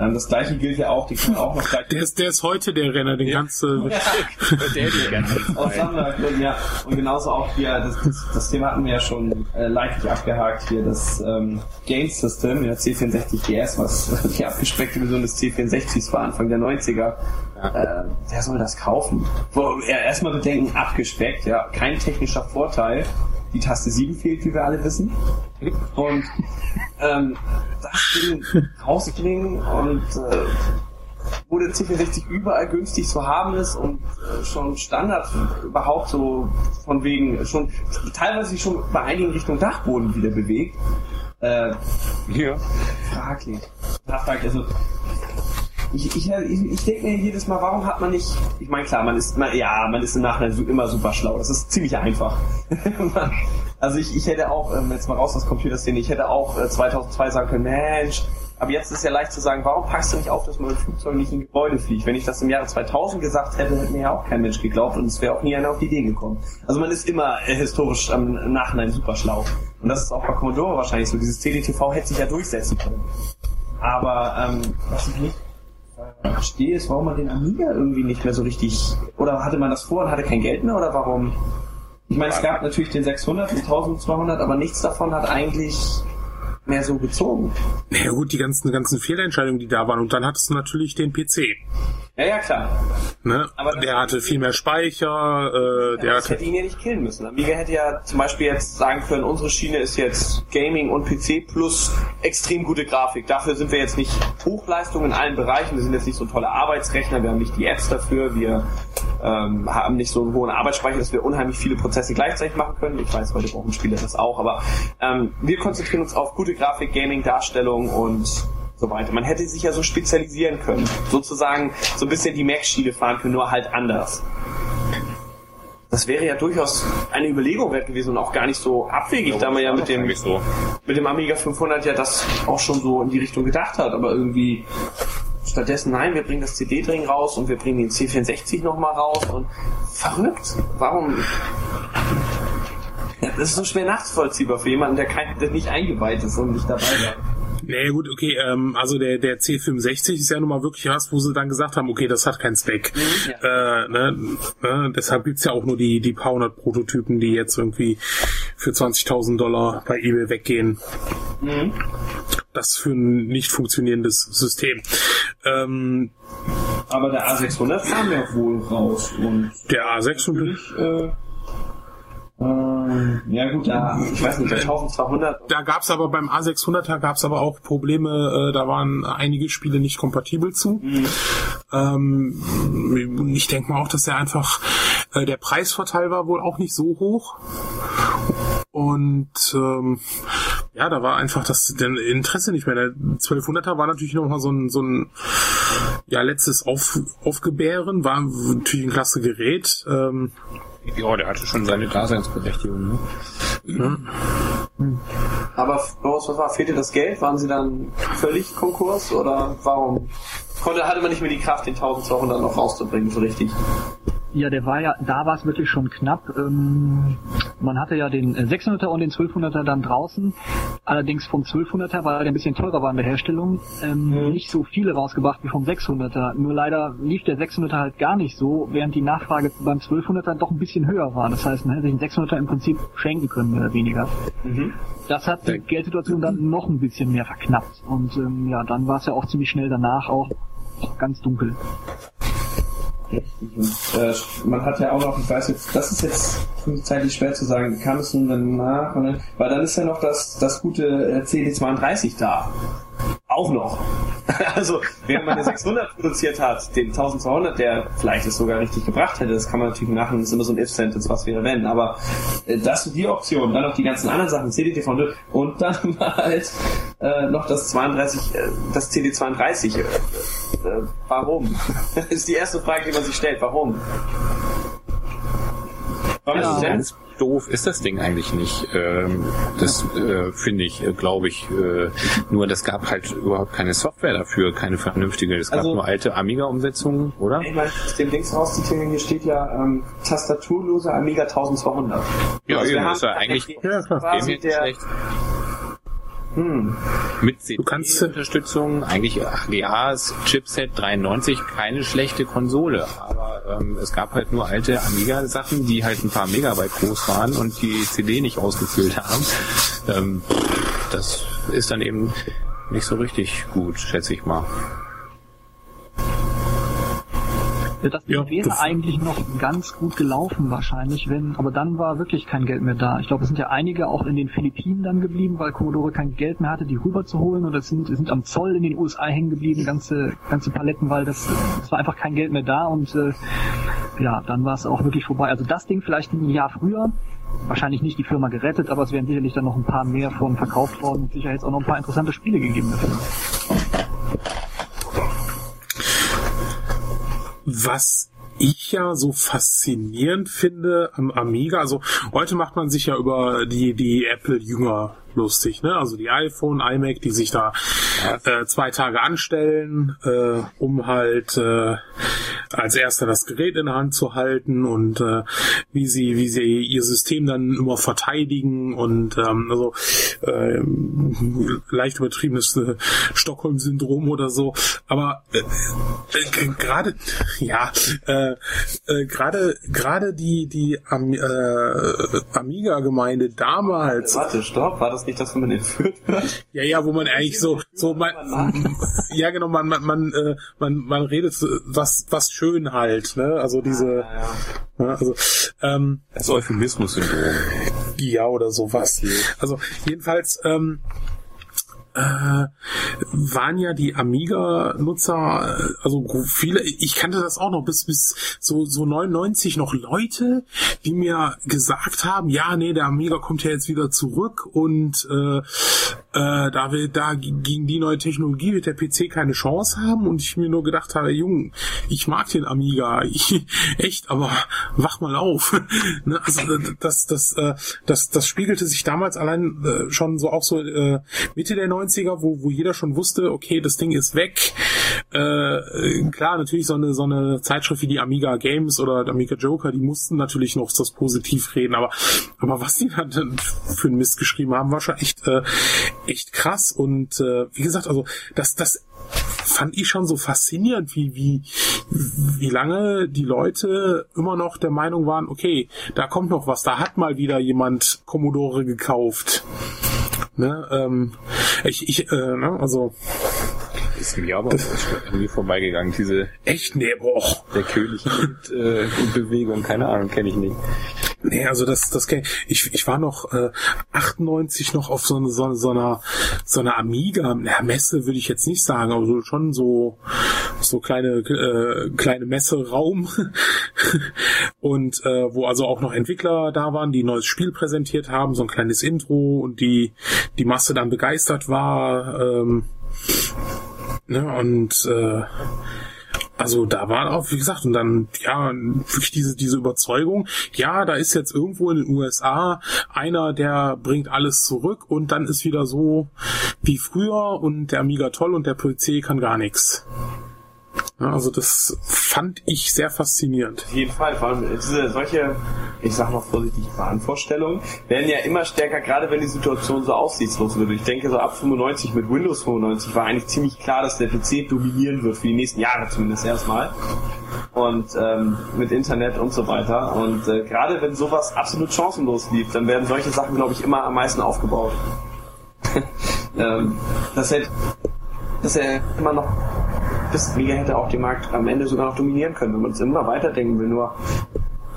Ähm, das gleiche gilt ja auch, die können auch noch gleich. Der ist, der ist heute der Renner, den ja. ganze. Ja. der die ganze Aus Sammlergründen, ja. Und genauso auch hier, das, das, das Thema hatten wir ja schon äh, leichtlich abgehakt hier, das ähm, Game System, ja, C64 GS, was die abgespeckte Version des C64s war, Anfang der 90er. Ja. Äh, wer soll das kaufen? Wo, ja, erstmal bedenken, abgespeckt, ja, kein technischer Vorteil die Taste 7 fehlt, wie wir alle wissen. Und ähm, das Ding rausbringen und äh, wo der C64 überall günstig zu haben ist und äh, schon Standard überhaupt so von wegen schon teilweise sich schon bei einigen Richtung Dachboden wieder bewegt. Äh, ja. Fraglich. Fraglich. Also ich, ich, ich, denke mir jedes Mal, warum hat man nicht, ich meine klar, man ist, man, ja, man ist im Nachhinein immer super schlau, das ist ziemlich einfach. also ich, ich hätte auch, ähm, jetzt mal raus aus Computerszene, ich hätte auch äh, 2002 sagen können, Mensch, aber jetzt ist ja leicht zu sagen, warum packst du nicht auf, dass man mit Flugzeug nicht in Gebäude fliegt? Wenn ich das im Jahre 2000 gesagt hätte, hätte mir ja auch kein Mensch geglaubt und es wäre auch nie einer auf die Idee gekommen. Also man ist immer äh, historisch ähm, Nachhinein super schlau. Und das ist auch bei Commodore wahrscheinlich so. Dieses CDTV hätte sich ja durchsetzen können. Aber ähm, was ich nicht verstehe, ist, warum man den Amiga irgendwie nicht mehr so richtig. Oder hatte man das vor und hatte kein Geld mehr? Oder warum? Ich meine, es gab natürlich den 600, den 1200, aber nichts davon hat eigentlich mehr so gezogen. Na ja, gut, die ganzen, ganzen Fehlentscheidungen, die da waren. Und dann hattest du natürlich den PC. Ja, ja, klar. Ne? Aber der hatte viel mehr Speicher. Äh, ja, der das hatte... hätte ihn ja nicht killen müssen. Amiga hätte ja zum Beispiel jetzt sagen können, unsere Schiene ist jetzt Gaming und PC plus extrem gute Grafik. Dafür sind wir jetzt nicht Hochleistung in allen Bereichen. Wir sind jetzt nicht so tolle Arbeitsrechner. Wir haben nicht die Apps dafür. Wir ähm, haben nicht so einen hohen Arbeitsspeicher, dass wir unheimlich viele Prozesse gleichzeitig machen können. Ich weiß, heute brauchen Spieler das auch. Aber ähm, wir konzentrieren uns auf gute Grafik, Gaming, Darstellung und so weiter. Man hätte sich ja so spezialisieren können. Sozusagen so ein bisschen die Mac-Schiene fahren können, nur halt anders. Das wäre ja durchaus eine Überlegung wert gewesen und auch gar nicht so abwegig, ja, da man ja mit dem, so. mit dem Amiga 500 ja das auch schon so in die Richtung gedacht hat, aber irgendwie stattdessen, nein, wir bringen das CD-Dring raus und wir bringen den C64 nochmal raus und verrückt. Warum? Das ist so schwer nachvollziehbar für jemanden, der, kein, der nicht eingeweiht ist und nicht dabei war. Nee, gut, okay, ähm, also der, der C65 ist ja nun mal wirklich was, wo sie dann gesagt haben, okay, das hat keinen Spec. Mhm, ja. äh, ne, ne, deshalb gibt's ja auch nur die, die paar hundert Prototypen, die jetzt irgendwie für 20.000 Dollar bei eBay weggehen. Mhm. Das für ein nicht funktionierendes System. Ähm, Aber der A600 kam ja wohl raus. Und der A600... Ähm, ja gut, da, ich weiß nicht, der 1200. Da gab's aber beim A600er gab's aber auch Probleme, äh, da waren einige Spiele nicht kompatibel zu. Mhm. Ähm, ich denke mal auch, dass der einfach, äh, der Preisvorteil war wohl auch nicht so hoch. Und ähm, ja, da war einfach das Interesse nicht mehr. Der 1200er war natürlich nochmal so ein, so ein ja, letztes Auf, Aufgebären, war natürlich ein klasse Gerät. Ähm, ja, der hatte schon seine Daseinsberechtigung. Ne? Mhm. Aber Boris, was war? Fehlte das Geld? Waren Sie dann völlig Konkurs oder warum? Konnte, hatte man nicht mehr die Kraft, den 1200 noch rauszubringen, so richtig? Ja, der war ja, da war es wirklich schon knapp. Ähm, man hatte ja den 600er und den 1200er dann draußen. Allerdings vom 1200er, weil er ein bisschen teurer war in der Herstellung, ähm, mhm. nicht so viele rausgebracht wie vom 600er. Nur leider lief der 600er halt gar nicht so, während die Nachfrage beim 1200er doch ein bisschen höher war. Das heißt, man hätte sich den 600er im Prinzip schenken können, mehr oder weniger. Mhm. Das hat die Geldsituation dann noch ein bisschen mehr verknappt. Und ähm, ja, dann war es ja auch ziemlich schnell danach auch ganz dunkel. Äh, man hat ja auch noch, ich weiß jetzt, das ist jetzt zeitlich schwer zu sagen, kam es nun danach? Weil dann ist ja noch das, das gute äh, CD32 da. Auch noch. Also, während man eine 600 produziert hat, den 1200, der vielleicht es sogar richtig gebracht hätte, das kann man natürlich machen, das ist immer so ein If-Sentence, was wäre wenn, aber äh, das ist die Option, dann noch die ganzen anderen Sachen, CD-TV und dann halt äh, noch das 32, äh, das CD32. Äh, äh, warum? das ist die erste Frage, die man sich stellt, warum? Warum ja. ist doof ist das Ding eigentlich nicht. Ähm, das äh, finde ich, äh, glaube ich. Äh, nur das gab halt überhaupt keine Software dafür, keine vernünftige. Es gab also, nur alte Amiga-Umsetzungen, oder? Ich meine, dem Dings rauszitieren, hier steht ja ähm, tastaturlose Amiga 1200. Ja, also ja, ist ja eigentlich ja, klar. der, schlecht. Hm. Mit CD-Unterstützung, eigentlich AGAs Chipset 93, keine schlechte Konsole, aber ähm, es gab halt nur alte Amiga-Sachen, die halt ein paar Megabyte groß waren und die CD nicht ausgefüllt haben. Ähm, das ist dann eben nicht so richtig gut, schätze ich mal. Das ja, wäre das eigentlich noch ganz gut gelaufen wahrscheinlich, wenn, aber dann war wirklich kein Geld mehr da. Ich glaube, es sind ja einige auch in den Philippinen dann geblieben, weil Commodore kein Geld mehr hatte, die rüberzuholen und es sind, sind am Zoll in den USA hängen geblieben, ganze, ganze Paletten, weil das, es war einfach kein Geld mehr da und äh, ja, dann war es auch wirklich vorbei. Also das Ding vielleicht ein Jahr früher, wahrscheinlich nicht die Firma gerettet, aber es wären sicherlich dann noch ein paar mehr von verkauft worden und sicher jetzt auch noch ein paar interessante Spiele gegeben dafür. Was ich ja so faszinierend finde am Amiga, also heute macht man sich ja über die, die Apple-Jünger lustig, ne? Also die iPhone, iMac, die sich da äh, zwei Tage anstellen, äh, um halt äh, als erster das Gerät in der Hand zu halten und äh, wie sie wie sie ihr System dann immer verteidigen und ähm, also äh, leicht übertriebenes äh, Stockholm-Syndrom oder so. Aber äh, äh, gerade ja äh, äh, gerade gerade die die Am, äh, Amiga-Gemeinde damals. Warte, stopp, war das nicht das, wo man entführt wird? Ja, ja, wo man eigentlich so so man, ja genau man man man, äh, man man redet was was schön halt, ne? Also diese, ah, ja. ne? also ähm, das Euphemismus-Syndrom. Ja, oder sowas. Also jedenfalls, ähm, äh, waren ja die Amiga-Nutzer, äh, also viele, ich kannte das auch noch bis bis so so 99 noch Leute, die mir gesagt haben, ja, nee, der Amiga kommt ja jetzt wieder zurück und äh, äh, da wir da gegen die neue Technologie wird der PC keine Chance haben und ich mir nur gedacht habe, Jung, ich mag den Amiga, ich, echt, aber wach mal auf. ne? Also das das äh, das das spiegelte sich damals allein äh, schon so auch so äh, Mitte der 90er, wo, wo jeder schon wusste, okay, das Ding ist weg. Äh, klar, natürlich so eine, so eine Zeitschrift wie die Amiga Games oder der Amiga Joker, die mussten natürlich noch das positiv reden, aber, aber was die dann für einen Mist geschrieben haben, war schon echt, äh, echt krass und äh, wie gesagt, also das, das fand ich schon so faszinierend, wie, wie, wie lange die Leute immer noch der Meinung waren, okay, da kommt noch was, da hat mal wieder jemand Commodore gekauft. Ne, ähm, ich, ich, äh, ne, also. Ist mir aber irgendwie vorbeigegangen, diese. Echt? Nee, boah. Der König und, äh, Bewegung, keine Ahnung, kenne ich nicht. Nee, also das, das kenn ich. Ich war noch äh, 98 noch auf so, eine, so, so einer so einer Amiga, na, Messe würde ich jetzt nicht sagen, aber so, schon so so kleine äh, kleine Messeraum und äh, wo also auch noch Entwickler da waren, die ein neues Spiel präsentiert haben, so ein kleines Intro und die die Masse dann begeistert war. Ähm, ne, und äh, also da war auch, wie gesagt, und dann, ja, wirklich diese, diese Überzeugung, ja, da ist jetzt irgendwo in den USA einer, der bringt alles zurück und dann ist wieder so wie früher und der Amiga toll und der PC kann gar nichts. Also das fand ich sehr faszinierend. Auf jeden Fall, vor allem diese, solche, ich sag mal vorsichtig, Wahnvorstellungen werden ja immer stärker, gerade wenn die Situation so aussichtslos wird. Ich denke, so ab 95 mit Windows 95 war eigentlich ziemlich klar, dass der PC dominieren wird, für die nächsten Jahre zumindest erstmal. Und ähm, mit Internet und so weiter. Und äh, gerade wenn sowas absolut chancenlos lief, dann werden solche Sachen, glaube ich, immer am meisten aufgebaut. ähm, das hätte das ja immer noch das Liga hätte auch den Markt am Ende sogar noch dominieren können, wenn man es immer weiterdenken will. Nur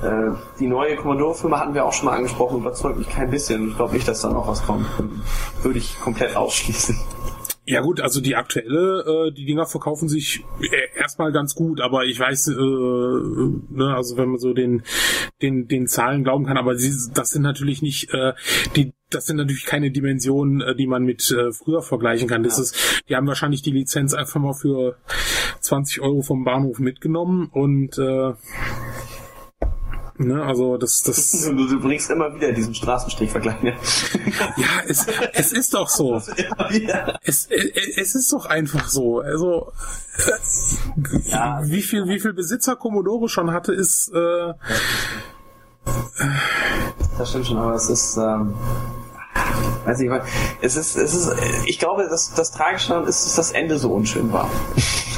äh, die neue Commodore-Firma hatten wir auch schon mal angesprochen, überzeugt mich kein bisschen. Ich glaube nicht, dass da noch was kommt. Würde ich komplett ausschließen. Ja gut, also die aktuelle, äh, die Dinger verkaufen sich äh, erstmal ganz gut, aber ich weiß, äh, ne, also wenn man so den den den Zahlen glauben kann, aber sie, das sind natürlich nicht äh, die das sind natürlich keine Dimensionen, äh, die man mit äh, früher vergleichen kann. Das ja. ist, die haben wahrscheinlich die Lizenz einfach mal für 20 Euro vom Bahnhof mitgenommen und äh, Ne, also das, das. Du, du bringst immer wieder diesen Straßenstrich-Vergleich. Ne? ja, es, es ist doch so. Es, es ist doch einfach so. Also ja. wie viel, wie viel Besitzer Commodore schon hatte, ist. Äh, das stimmt schon, aber es ist. Ähm weiß ich, es ist, es ist, ich glaube, das, das Tragische daran ist, dass das Ende so unschön war.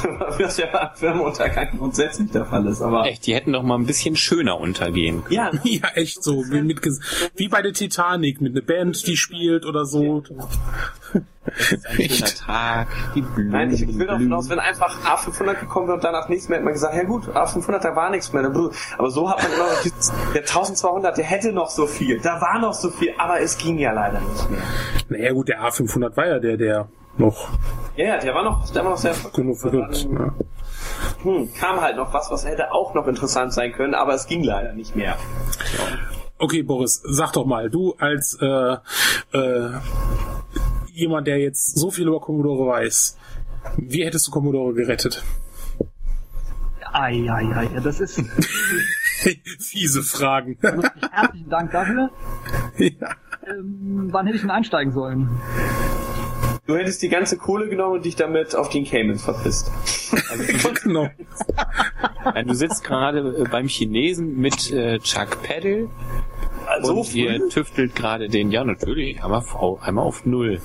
Was ja beim Firmenuntergang grundsätzlich der Fall ist, aber. Echt, die hätten doch mal ein bisschen schöner untergehen können. Ja, ja echt so. Wie, mit, wie bei der Titanic, mit einer Band, die spielt oder so. Es ist ein schöner Tag, die Blumen. Nein, ich, ich will davon aus, wenn einfach A500 gekommen wäre und danach nichts mehr, hätte man gesagt, ja gut, A500, da war nichts mehr. Aber so hat man immer noch, der 1200, der hätte noch so viel, da war noch so viel, aber es ging ja leider nicht mehr. Naja gut, der A500 war ja der, der noch... Ja, ja, der war noch, der war noch sehr genug verrückt. Ja. Hm, kam halt noch was, was hätte auch noch interessant sein können, aber es ging leider nicht mehr. Okay, Boris, sag doch mal, du als äh, äh, jemand, der jetzt so viel über Commodore weiß, wie hättest du Commodore gerettet? Ei, ei, ei, das ist. Fiese Fragen. Herzlichen Dank dafür. Ja. Ähm, wann hätte ich denn einsteigen sollen? Du hättest die ganze Kohle genommen und dich damit auf den Caymans verpisst. Also, genau. du sitzt gerade äh, beim Chinesen mit äh, Chuck Peddle so und ihr tüftelt gerade den, ja natürlich, aber einmal auf Null.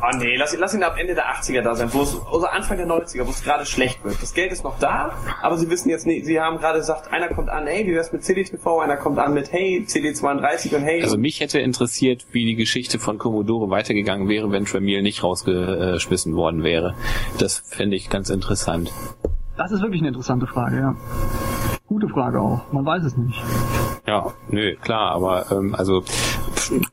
Ah nee, lass, lass ihn ab Ende der 80er da sein, wo es, oder Anfang der 90er, wo es gerade schlecht wird. Das Geld ist noch da, aber sie wissen jetzt nicht, sie haben gerade gesagt, einer kommt an, hey, wie wär's mit CDTV, einer kommt an mit, hey, CD32 und hey. Also mich hätte interessiert, wie die Geschichte von Commodore weitergegangen wäre, wenn Tramiel nicht rausgeschmissen worden wäre. Das fände ich ganz interessant. Das ist wirklich eine interessante Frage, ja. Gute Frage auch. Man weiß es nicht. Ja, nö, klar, aber ähm, also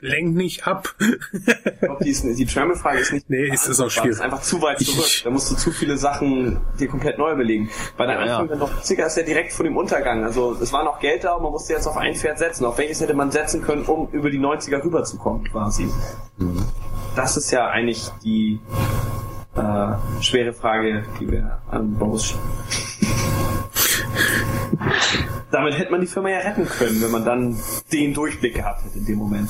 lenk nicht ab. ich glaube, die, die Trammel-Frage ist nicht. Nee, ist es auch schwierig. ist einfach zu weit zurück. Da musst du zu viele Sachen dir komplett neu überlegen. Bei der ja, Anfang ja. der 90er ist ja direkt vor dem Untergang. Also es war noch Geld da und man musste jetzt auf ein Pferd setzen. Auf welches hätte man setzen können, um über die 90er rüberzukommen, quasi. Mhm. Das ist ja eigentlich die äh, schwere Frage, die wir an Boris Damit hätte man die Firma ja retten können, wenn man dann den Durchblick gehabt hätte in dem Moment.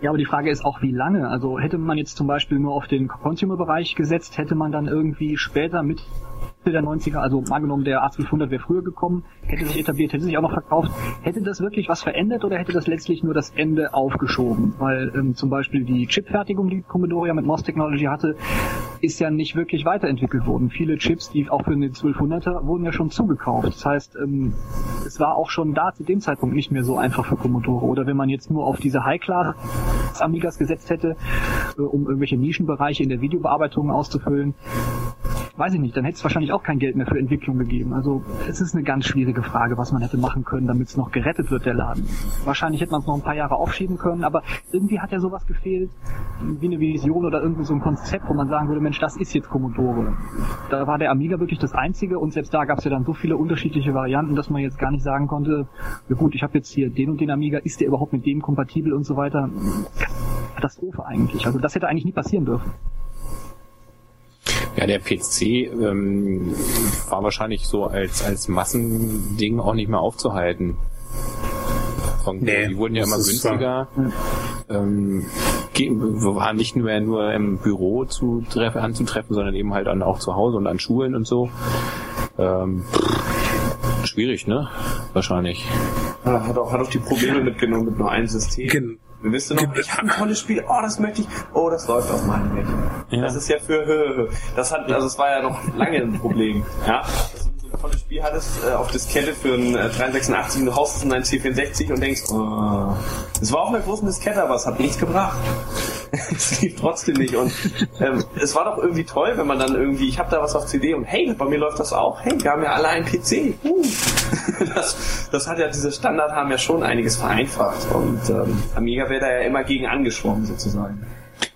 Ja, aber die Frage ist auch, wie lange? Also hätte man jetzt zum Beispiel nur auf den Consumer-Bereich gesetzt, hätte man dann irgendwie später mit der 90er, also mal genommen, der A1200 wäre früher gekommen, hätte sich etabliert, hätte sich auch noch verkauft. Hätte das wirklich was verändert oder hätte das letztlich nur das Ende aufgeschoben? Weil ähm, zum Beispiel die Chipfertigung, die Commodore ja mit MOS Technology hatte, ist ja nicht wirklich weiterentwickelt worden. Viele Chips, die auch für den 1200er, wurden ja schon zugekauft. Das heißt, ähm, es war auch schon da zu dem Zeitpunkt nicht mehr so einfach für Commodore. Oder wenn man jetzt nur auf diese High-Class Amigas gesetzt hätte, äh, um irgendwelche Nischenbereiche in der Videobearbeitung auszufüllen, weiß ich nicht, dann hätte es wahrscheinlich auch kein Geld mehr für Entwicklung gegeben. Also es ist eine ganz schwierige Frage, was man hätte machen können, damit es noch gerettet wird, der Laden. Wahrscheinlich hätte man es noch ein paar Jahre aufschieben können, aber irgendwie hat ja sowas gefehlt, wie eine Vision oder irgendwie so ein Konzept, wo man sagen würde, Mensch, das ist jetzt Commodore. Da war der Amiga wirklich das Einzige und selbst da gab es ja dann so viele unterschiedliche Varianten, dass man jetzt gar nicht sagen konnte, ja gut, ich habe jetzt hier den und den Amiga, ist der überhaupt mit dem kompatibel und so weiter. Katastrophe eigentlich. Also das hätte eigentlich nie passieren dürfen. Ja, der PC ähm, war wahrscheinlich so als, als Massending auch nicht mehr aufzuhalten. Von, nee, die wurden ja immer günstiger. Ähm, waren nicht nur, nur im Büro zu treffen, anzutreffen, sondern eben halt dann auch zu Hause und an Schulen und so. Ähm, schwierig, ne? Wahrscheinlich. Ja, hat auch, hat auch die Probleme mitgenommen mit nur einem System. Gen Wisst ihr noch, ich habe ein tolles Spiel, oh, das möchte ich, oh, das läuft auf meinem Rechner. Ja. Das ist ja für, das hat, also es war ja noch lange ein Problem, ja. Das tolles Spiel hattest äh, auf Diskette für ein äh, 386 und du haust es in ein C64 und denkst, oh, es war auf einer großen Diskette, aber es hat nichts gebracht. es lief trotzdem nicht und ähm, es war doch irgendwie toll, wenn man dann irgendwie, ich habe da was auf CD und hey, bei mir läuft das auch, hey, wir haben ja alle einen PC. Uh. das, das hat ja, diese Standard haben ja schon einiges vereinfacht und ähm, Amiga wäre da ja immer gegen angeschwommen sozusagen.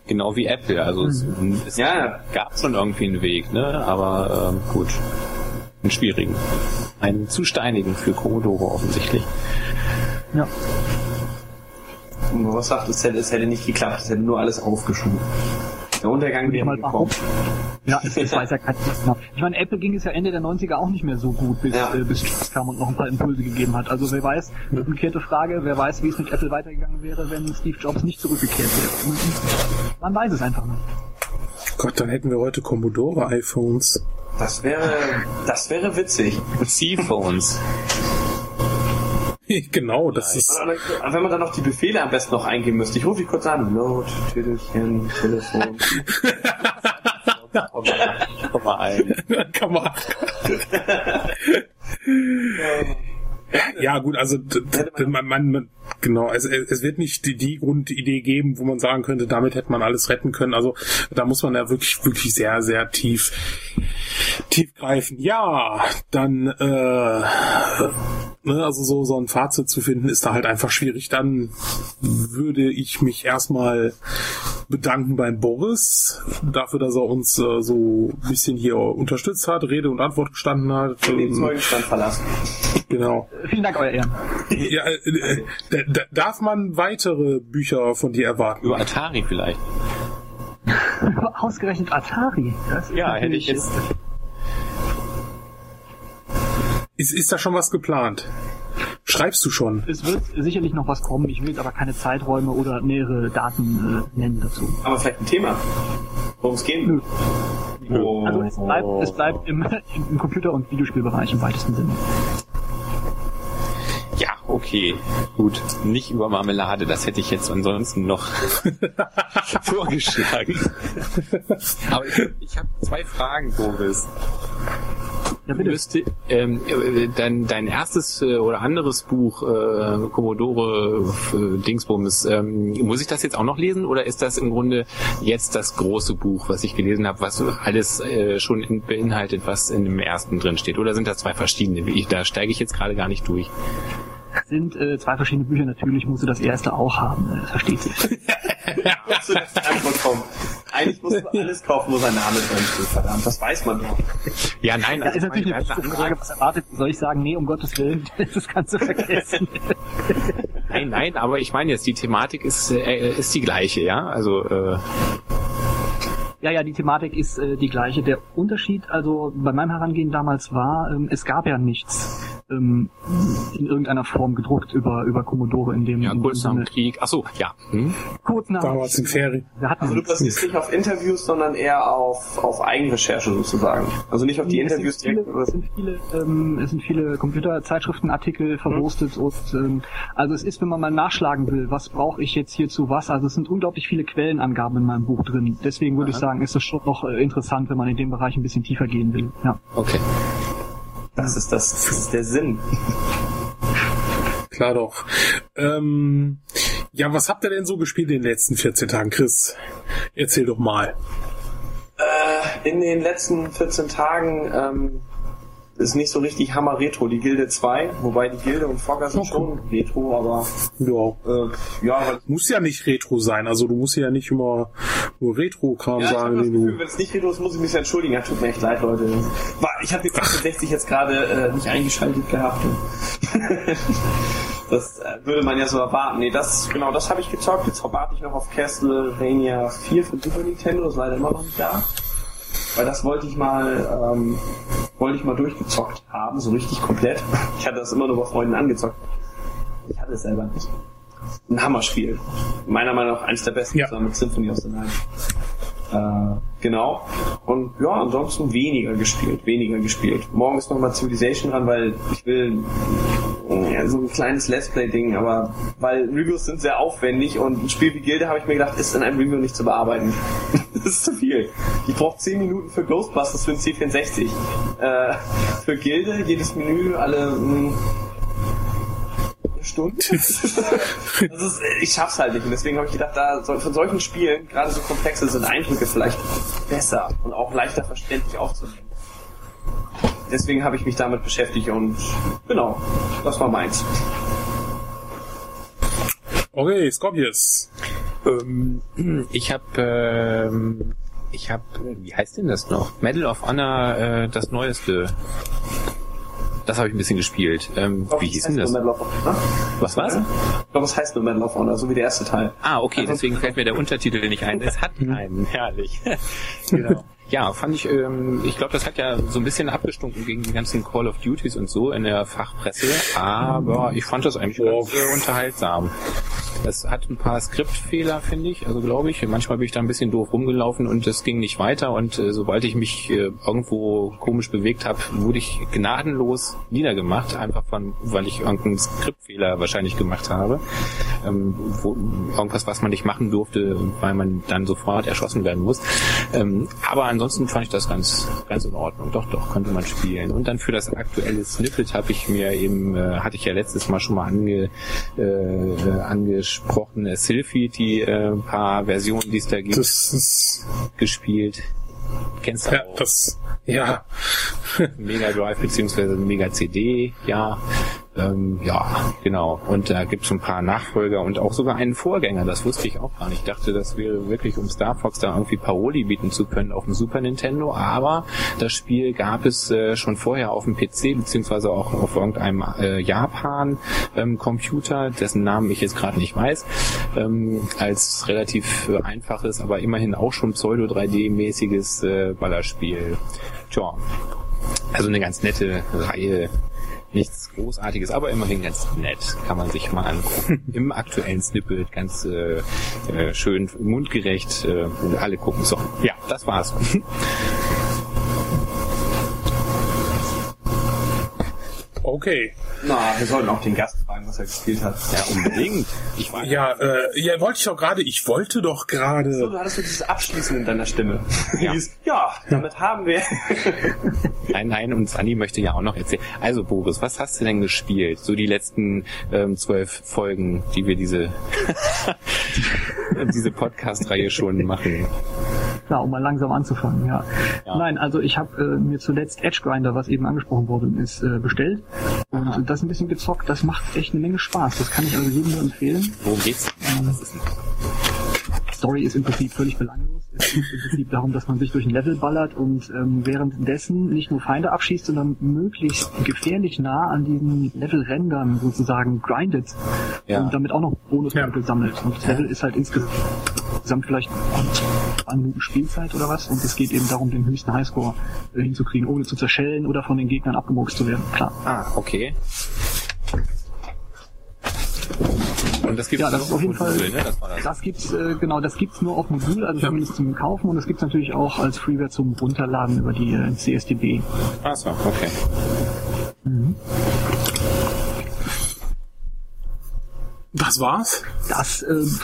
Genau wie Apple, also es, mhm. es ja. gab schon irgendwie einen Weg, ne? aber ähm, gut einen schwierigen. Einen zu steinigen für Commodore offensichtlich. Ja. Und was sagt, es hätte, es hätte nicht geklappt, es hätte nur alles aufgeschoben. Der Untergang wäre gekommen. Ja, es, es weiß ja genau. Ich meine, Apple ging es ja Ende der 90er auch nicht mehr so gut, bis, ja. äh, bis Jobs kam und noch ein paar Impulse gegeben hat. Also wer weiß, umgekehrte Frage, wer weiß, wie es mit Apple weitergegangen wäre, wenn Steve Jobs nicht zurückgekehrt wäre. Man weiß es einfach nicht. Gott, dann hätten wir heute Commodore-iPhones. Das wäre, das wäre witzig. C-Phones. genau, das ist. Wenn man dann noch die Befehle am besten noch eingeben müsste. Ich rufe dich kurz an. Note, Tüdelchen, Telefon. Komm mal ein. Komm mal. Ja, gut, also man, man, man, genau, es, es wird nicht die, die Grundidee geben, wo man sagen könnte, damit hätte man alles retten können. Also da muss man ja wirklich, wirklich sehr, sehr tief, tief greifen. Ja, dann äh, Ne, also so, so ein Fazit zu finden, ist da halt einfach schwierig. Dann würde ich mich erstmal bedanken beim Boris dafür, dass er uns äh, so ein bisschen hier unterstützt hat, Rede und Antwort gestanden hat. Den Zeugenstand verlassen. Genau. Vielen Dank, euer Ehren. Ja, äh, äh, darf man weitere Bücher von dir erwarten? Über Atari vielleicht. Ausgerechnet Atari. ja, hätte ich jetzt ist, ist da schon was geplant? Schreibst du schon? Es wird sicherlich noch was kommen. Ich will aber keine Zeiträume oder nähere Daten äh, nennen dazu. Aber vielleicht ein Thema, worum es geht. Nö. Oh. Also es bleibt, es bleibt im, im Computer- und Videospielbereich im weitesten Sinne. Ja, okay, gut. Nicht über Marmelade, das hätte ich jetzt ansonsten noch vorgeschlagen. Aber ich, ich habe zwei Fragen, Boris. Ja, bitte. Müsste, ähm, dein, dein erstes äh, oder anderes Buch, äh, Commodore äh, Dingsbums, ähm, muss ich das jetzt auch noch lesen oder ist das im Grunde jetzt das große Buch, was ich gelesen habe, was alles äh, schon in, beinhaltet, was in dem ersten drin steht? Oder sind das zwei verschiedene? Ich, da steige ich jetzt gerade gar nicht durch. Das sind äh, zwei verschiedene Bücher. Natürlich musst du das erste auch haben. Das versteht sich. ja, du das Antwort kommen. Eigentlich musst du alles kaufen, wo sein Name drin steht, verdammt, das weiß man doch. Ja, nein, das ist natürlich eine gute Frage, was erwartet. Soll ich sagen, nee, um Gottes Willen, das kannst du vergessen. nein, nein, aber ich meine jetzt, die Thematik ist, äh, ist die gleiche, ja? Also, äh, ja, ja, die Thematik ist äh, die gleiche. Der Unterschied, also bei meinem Herangehen damals war, ähm, es gab ja nichts ähm, in irgendeiner Form gedruckt über über Commodore in dem Ja, kurz nach dem Krieg. Ach so, ja. Hm? Kurz nach Damals in Ferien. Also du basierst nicht auf Interviews, sondern eher auf auf Eigenrecherche sozusagen. Also nicht auf die es Interviews direkt. Viele, es sind viele ähm, es sind viele Computerzeitschriftenartikel verwurstet hm. und ähm, also es ist, wenn man mal nachschlagen will, was brauche ich jetzt hierzu was, also es sind unglaublich viele Quellenangaben in meinem Buch drin. Deswegen würde Aha. ich sagen, sagen, ist es schon noch äh, interessant, wenn man in dem Bereich ein bisschen tiefer gehen will. Ja. Okay. Das ist das, das ist der Sinn. Klar doch. Ähm, ja, was habt ihr denn so gespielt in den letzten 14 Tagen, Chris? Erzähl doch mal. Äh, in den letzten 14 Tagen ähm, ist nicht so richtig Hammer Retro, die Gilde 2, wobei die Gilde und Fogger sind schon Retro, aber ja, äh, ja muss ja nicht Retro sein, also du musst ja nicht immer nur Retro-Kram ja, sagen. Ich Gefühl, wenn es nicht Retro ist, muss ich mich entschuldigen. Ja, tut mir echt leid, Leute. Ich habe die 66 jetzt gerade äh, nicht eingeschaltet gehabt. das äh, würde man ja so erwarten. Nee, das, genau, das habe ich gezockt. Jetzt warte ich noch auf Castlevania 4 für Super Nintendo, das ist leider immer noch nicht da. Weil das wollte ich mal, ähm, wollte ich mal durchgezockt haben, so richtig komplett. Ich hatte das immer nur bei Freunden angezockt. Ich hatte es selber nicht. Ein Hammerspiel. Meiner Meinung nach eines der besten ja. zusammen mit Symphony of the Night. Äh, genau. Und ja, ansonsten weniger gespielt, weniger gespielt. Morgen ist nochmal Civilization dran, weil ich will ja, so ein kleines Let's Play-Ding, aber weil Reviews sind sehr aufwendig und ein Spiel wie Gilde habe ich mir gedacht, ist in einem Review nicht zu bearbeiten. das ist zu viel. Ich brauche 10 Minuten für Ghostbusters für ein C64. Äh, für Gilde, jedes Menü, alle mh, hm, Stunden. ist, ich schaff's halt nicht. Und deswegen habe ich gedacht, da von solchen Spielen, gerade so komplexe, sind Eindrücke vielleicht besser und auch leichter verständlich aufzunehmen. Deswegen habe ich mich damit beschäftigt und genau, das war meins. Okay, Scorpius. Ähm, ich habe ähm, ich habe wie heißt denn das noch? Medal of Honor äh, das neueste das habe ich ein bisschen gespielt. Ähm, glaub, wie hieß denn das? Honor, ne? Was war's? Ich glaube, es heißt nur Medal of Honor, so wie der erste Teil. Ah, okay, also, deswegen fällt mir der Untertitel nicht ein. Es hat einen, herrlich. genau. Ja, fand ich, ähm, ich glaube, das hat ja so ein bisschen abgestunken gegen die ganzen Call of Duties und so in der Fachpresse, aber ich fand das eigentlich oh. ganz äh, unterhaltsam. Es hat ein paar Skriptfehler, finde ich, also glaube ich. Manchmal bin ich da ein bisschen doof rumgelaufen und es ging nicht weiter und äh, sobald ich mich äh, irgendwo komisch bewegt habe, wurde ich gnadenlos niedergemacht, einfach von, weil ich irgendeinen Skriptfehler wahrscheinlich gemacht habe. Ähm, wo, irgendwas, was man nicht machen durfte, weil man dann sofort erschossen werden muss. Ähm, aber ansonsten fand ich das ganz, ganz in Ordnung. Doch, doch, konnte man spielen. Und dann für das aktuelle Snippet habe ich mir eben, äh, hatte ich ja letztes Mal schon mal ange, äh, angesprochen, Sylphie, die äh, paar Versionen, die es da gibt, gespielt. Kennst du ja, auch? Das, ja. Mega Drive beziehungsweise Mega CD, ja. Ähm, ja, genau. Und da gibt es ein paar Nachfolger und auch sogar einen Vorgänger. Das wusste ich auch gar nicht. Ich dachte, das wäre wirklich, um Star Fox da irgendwie Paroli bieten zu können auf dem Super Nintendo. Aber das Spiel gab es äh, schon vorher auf dem PC, beziehungsweise auch auf irgendeinem äh, Japan-Computer, ähm, dessen Namen ich jetzt gerade nicht weiß, ähm, als relativ äh, einfaches, aber immerhin auch schon Pseudo-3D-mäßiges äh, Ballerspiel. Tja, also eine ganz nette Reihe nichts Großartiges, aber immerhin ganz nett. Kann man sich mal angucken. Im aktuellen Snippet ganz äh, äh, schön mundgerecht äh, alle gucken. So, ja, das war's. Okay. Na, wir sollten auch den Gast fragen, was er gespielt hat. Ja, unbedingt. Ich war ja, äh, ja, wollte ich doch gerade, ich wollte doch gerade. So, du hattest so dieses Abschließen in deiner Stimme. Ja, ja damit haben wir. nein, nein, und Sunny möchte ja auch noch erzählen. Also, Boris, was hast du denn gespielt? So die letzten ähm, zwölf Folgen, die wir diese, diese Podcast-Reihe schon machen. Klar, um mal langsam anzufangen, ja. ja. Nein, also ich habe äh, mir zuletzt Edge Grinder, was eben angesprochen worden ist, äh, bestellt. Und Aha. das ein bisschen gezockt, das macht echt eine Menge Spaß. Das kann ich also jedem nur empfehlen. Worum geht's? Ähm, Story ist im Prinzip völlig belanglos. Es geht im Prinzip darum, dass man sich durch ein Level ballert und ähm, währenddessen nicht nur Feinde abschießt, sondern möglichst gefährlich nah an diesen Levelrändern sozusagen grindet ja. und damit auch noch Bonuspunkte ja. sammelt. Und das Level ist halt insgesamt vielleicht zwei Minuten Spielzeit oder was und es geht eben darum, den höchsten Highscore äh, hinzukriegen, ohne zu zerschellen oder von den Gegnern abgemurkst zu werden. Klar. Ah, okay. Und das gibt's ja, das ist auf jeden Fall. Modul, ne? Das, das. das gibt's äh, genau, das gibt's nur auf Modul, also ja. zumindest zum Kaufen und das gibt's natürlich auch als Freeware zum Runterladen über die äh, CSDB. Ach so, okay. Mhm. Das war's? Das, ähm,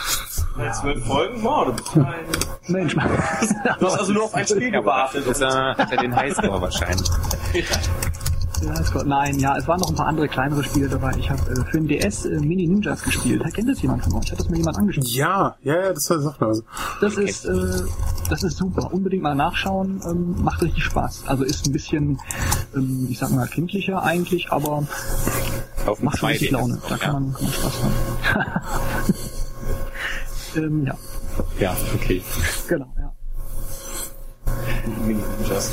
ja. zwölf Folgen? Wow, du. Mensch, du hast also nur auf ein Spiel gewartet. Ist er, hat er den Highscore wahrscheinlich. Ja. Nein, ja, es waren noch ein paar andere kleinere Spiele dabei. Ich habe äh, für den DS äh, Mini Ninjas gespielt. Kennt das jemand von euch? Hat das mir jemand angeschaut? Ja, ja, ja, das sagt man. Also. Das ist, äh, das ist super. Unbedingt mal nachschauen. Ähm, macht richtig Spaß. Also ist ein bisschen, ähm, ich sag mal, kindlicher eigentlich, aber Auf macht schon richtig Laune. Da kann, man, kann man Spaß haben. ähm, ja. Ja, okay. Genau, ja. Mini Ninjas.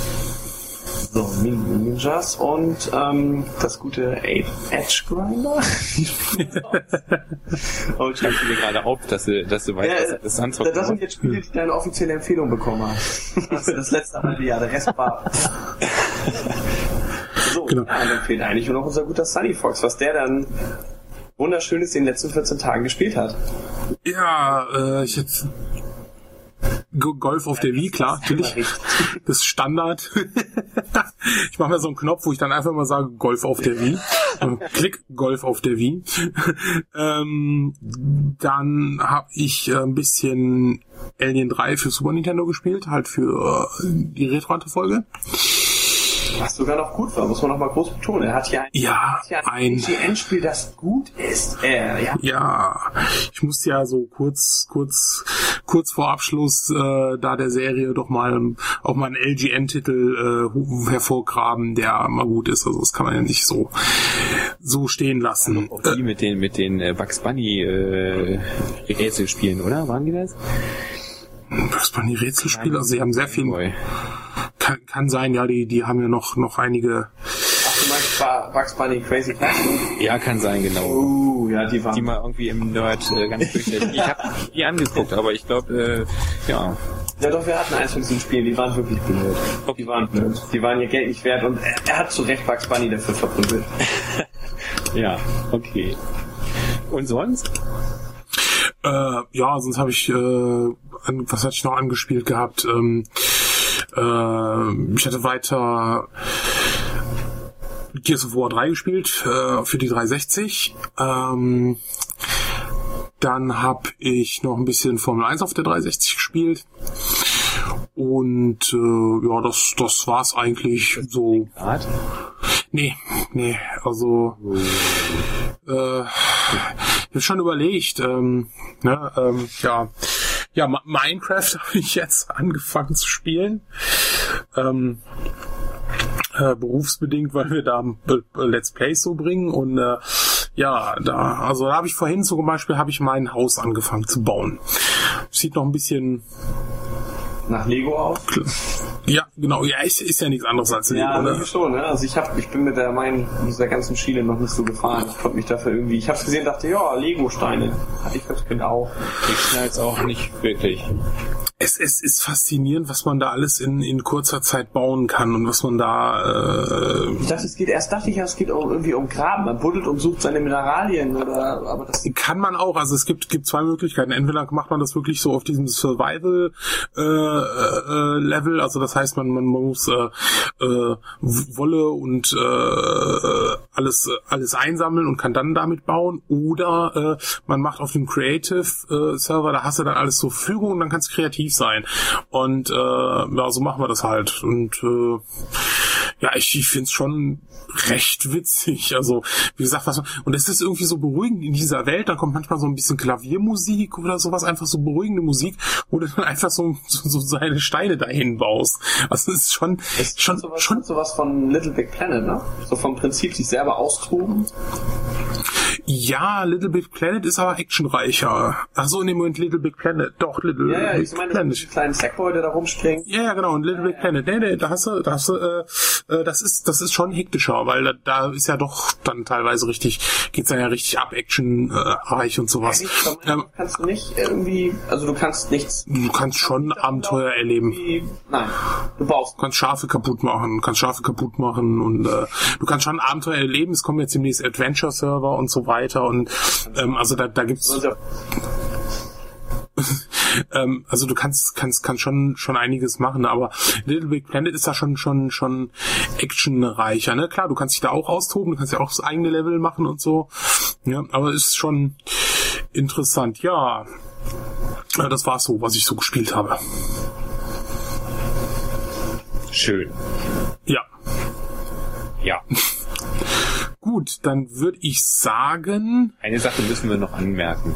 So, Mini Ninjas und ähm, das gute Edge Grinder. oh, ich schreibe mir gerade auf, dass du, dass du weißt, ja, was das anzocken Das sind jetzt Spiele, die deine offizielle Empfehlung bekommen haben. Das, das letzte halbe Jahr, der Rest war... so, genau. ja, dann fehlt eigentlich nur noch unser guter Sunny Fox, was der dann Wunderschönes in den letzten 14 Tagen gespielt hat. Ja, äh, ich jetzt Golf auf der Wii, klar, natürlich. Das ist Standard. ich mache mir so einen Knopf, wo ich dann einfach mal sage, Golf auf der Wii. Klick, Golf auf der Wii. ähm, dann habe ich äh, ein bisschen Alien 3 für Super Nintendo gespielt, halt für äh, die Retro-Folge. Was sogar noch gut war, muss man noch mal groß betonen. Er hat ja ein, ja, ein, ein spiel das gut ist. Äh, ja. ja, ich muss ja so kurz, kurz, kurz vor Abschluss äh, da der Serie doch mal auch mal einen LGN-Titel äh, hervorgraben, der mal gut ist. Also das kann man ja nicht so so stehen lassen. Auch die äh, mit den mit den äh, Bugs Bunny äh, Rätselspielen, oder? Waren die das? Bugs Bunny Rätselspiele, also sie haben sehr viel. Kann, kann sein, ja, die, die haben ja noch, noch einige. Ach, du meinst Bugs Bunny Crazy Classic? Ja, kann sein, genau. Uh, ja, die waren. Die mal irgendwie im Nerd äh, ganz fürchterlich. ich habe die angeguckt, aber ich glaube, äh, ja, Ja doch, wir hatten eins von diesen Spielen, die waren wirklich blöd. Die waren blöd. Die waren ihr Geld nicht wert und er, er hat zu Recht Bugs Bunny dafür verprügelt. ja, okay. Und sonst? Äh, ja, sonst habe ich, äh, an, was hatte ich noch angespielt gehabt? Ähm, äh, ich hatte weiter Gears of War 3 gespielt äh, für die 360. Ähm, dann habe ich noch ein bisschen Formel 1 auf der 360 gespielt. Und äh, ja, das, das war's eigentlich so. Nee, nee, also äh, ich hab schon überlegt, ähm, ne, ähm, ja, ja, Minecraft habe ich jetzt angefangen zu spielen. Ähm, äh, berufsbedingt, weil wir da Let's Plays so bringen und äh, ja, da, also da habe ich vorhin zum Beispiel habe ich mein Haus angefangen zu bauen. Sieht noch ein bisschen nach Lego aus? Ja, genau. Ja, ist, ist ja nichts anderes als Lego. Ja, ne? schon. Ne? Also ich hab, ich bin mit der meinen dieser ganzen Schiene noch nicht so gefahren. Ich konnte mich dafür irgendwie. Ich habe gesehen, dachte ja, Lego Steine. Hatte ich das auch. Ich schnall's auch nicht wirklich es, es ist faszinierend, was man da alles in, in kurzer Zeit bauen kann und was man da. Äh ich dachte, es geht erst dachte ich, es geht auch irgendwie um Graben. Man buddelt und sucht seine Mineralien oder aber das kann man auch. Also es gibt gibt zwei Möglichkeiten. Entweder macht man das wirklich so auf diesem Survival äh, äh, Level, also das heißt man man, muss äh, äh, Wolle und äh, alles alles einsammeln und kann dann damit bauen. Oder äh, man macht auf dem Creative äh, Server, da hast du dann alles zur Verfügung und dann kannst du kreativ sein. Und äh, ja, so machen wir das halt. Und äh, ja, ich, ich finde es schon recht witzig. Also, wie gesagt, was und es ist irgendwie so beruhigend in dieser Welt, da kommt manchmal so ein bisschen Klaviermusik oder sowas, einfach so beruhigende Musik, wo du dann einfach so, so, so seine Steine dahin baust. Also es ist schon, es ist schon, sowas, schon sowas von Little Big Planet, ne? So vom Prinzip sich selber austoben. Ja, Little Big Planet ist aber actionreicher. Ach so, in dem Moment Little Big Planet. Doch, Little ja, ja, Big ich meine, Planet. Ja, kleinen Sackboy, da rumspringt. Ja, ja, genau, und Little Big Planet. Nee, nee, da hast du, da hast du, äh, äh, das ist, das ist schon hektischer, weil da, da ist ja doch dann teilweise richtig, geht's dann ja richtig ab, actionreich äh, und sowas. Ja, ähm, kannst du nicht irgendwie, also du kannst nichts. Du kannst schon Abenteuer erleben. Nein, du baust. Du kannst Schafe kaputt machen, kannst Schafe kaputt machen und äh, du kannst schon Abenteuer erleben. Es kommen jetzt demnächst Adventure-Server und so weiter und ähm, also da, da gibt's. ähm, also du kannst kannst kannst schon schon einiges machen, aber Little Big Planet ist da schon schon schon actionreicher, ne? Klar, du kannst dich da auch austoben, du kannst ja auch das eigene Level machen und so. Ja, aber ist schon interessant. Ja, ja das war's so, was ich so gespielt habe. Schön. Ja. Ja. Gut, dann würde ich sagen. Eine Sache müssen wir noch anmerken.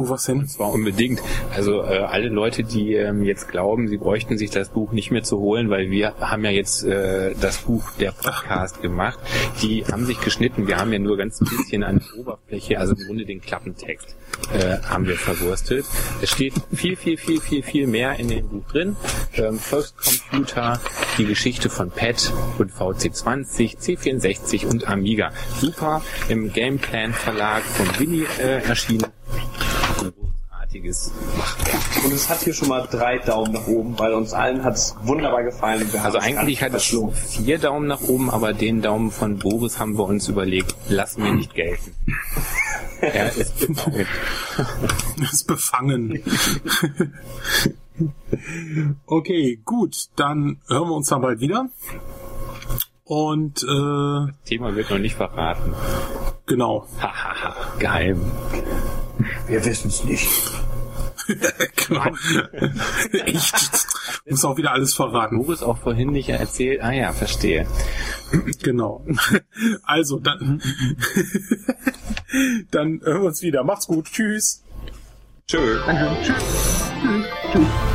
Oh, was denn? Und zwar unbedingt. Also äh, alle Leute, die ähm, jetzt glauben, sie bräuchten sich das Buch nicht mehr zu holen, weil wir haben ja jetzt äh, das Buch der Podcast Ach. gemacht, die haben sich geschnitten. Wir haben ja nur ganz ein bisschen an der Oberfläche, also im Grunde den Klappentext äh, haben wir verwurstet. Es steht viel, viel, viel, viel, viel mehr in dem Buch drin. Ähm, First Computer, die Geschichte von PET und VC20, C64 und Amiga. Super im Gameplan Verlag von Winnie äh, erschienen großartiges Und es hat hier schon mal drei Daumen nach oben, weil uns allen hat es wunderbar gefallen. also eigentlich hat es vier Daumen nach oben, aber den Daumen von Boris haben wir uns überlegt, lassen wir nicht gelten. er ist befangen. er ist befangen. okay, gut, dann hören wir uns dann bald wieder. Und äh, das Thema wird noch nicht verraten. Genau. Geheim. Wir wissen es nicht. genau. Echt. Muss auch wieder alles verraten. Boris auch vorhin nicht erzählt. Ah ja, verstehe. Genau. Also, dann, dann hören wir uns wieder. Macht's gut. Tschüss. Tschö. Tschüss. Tschüss.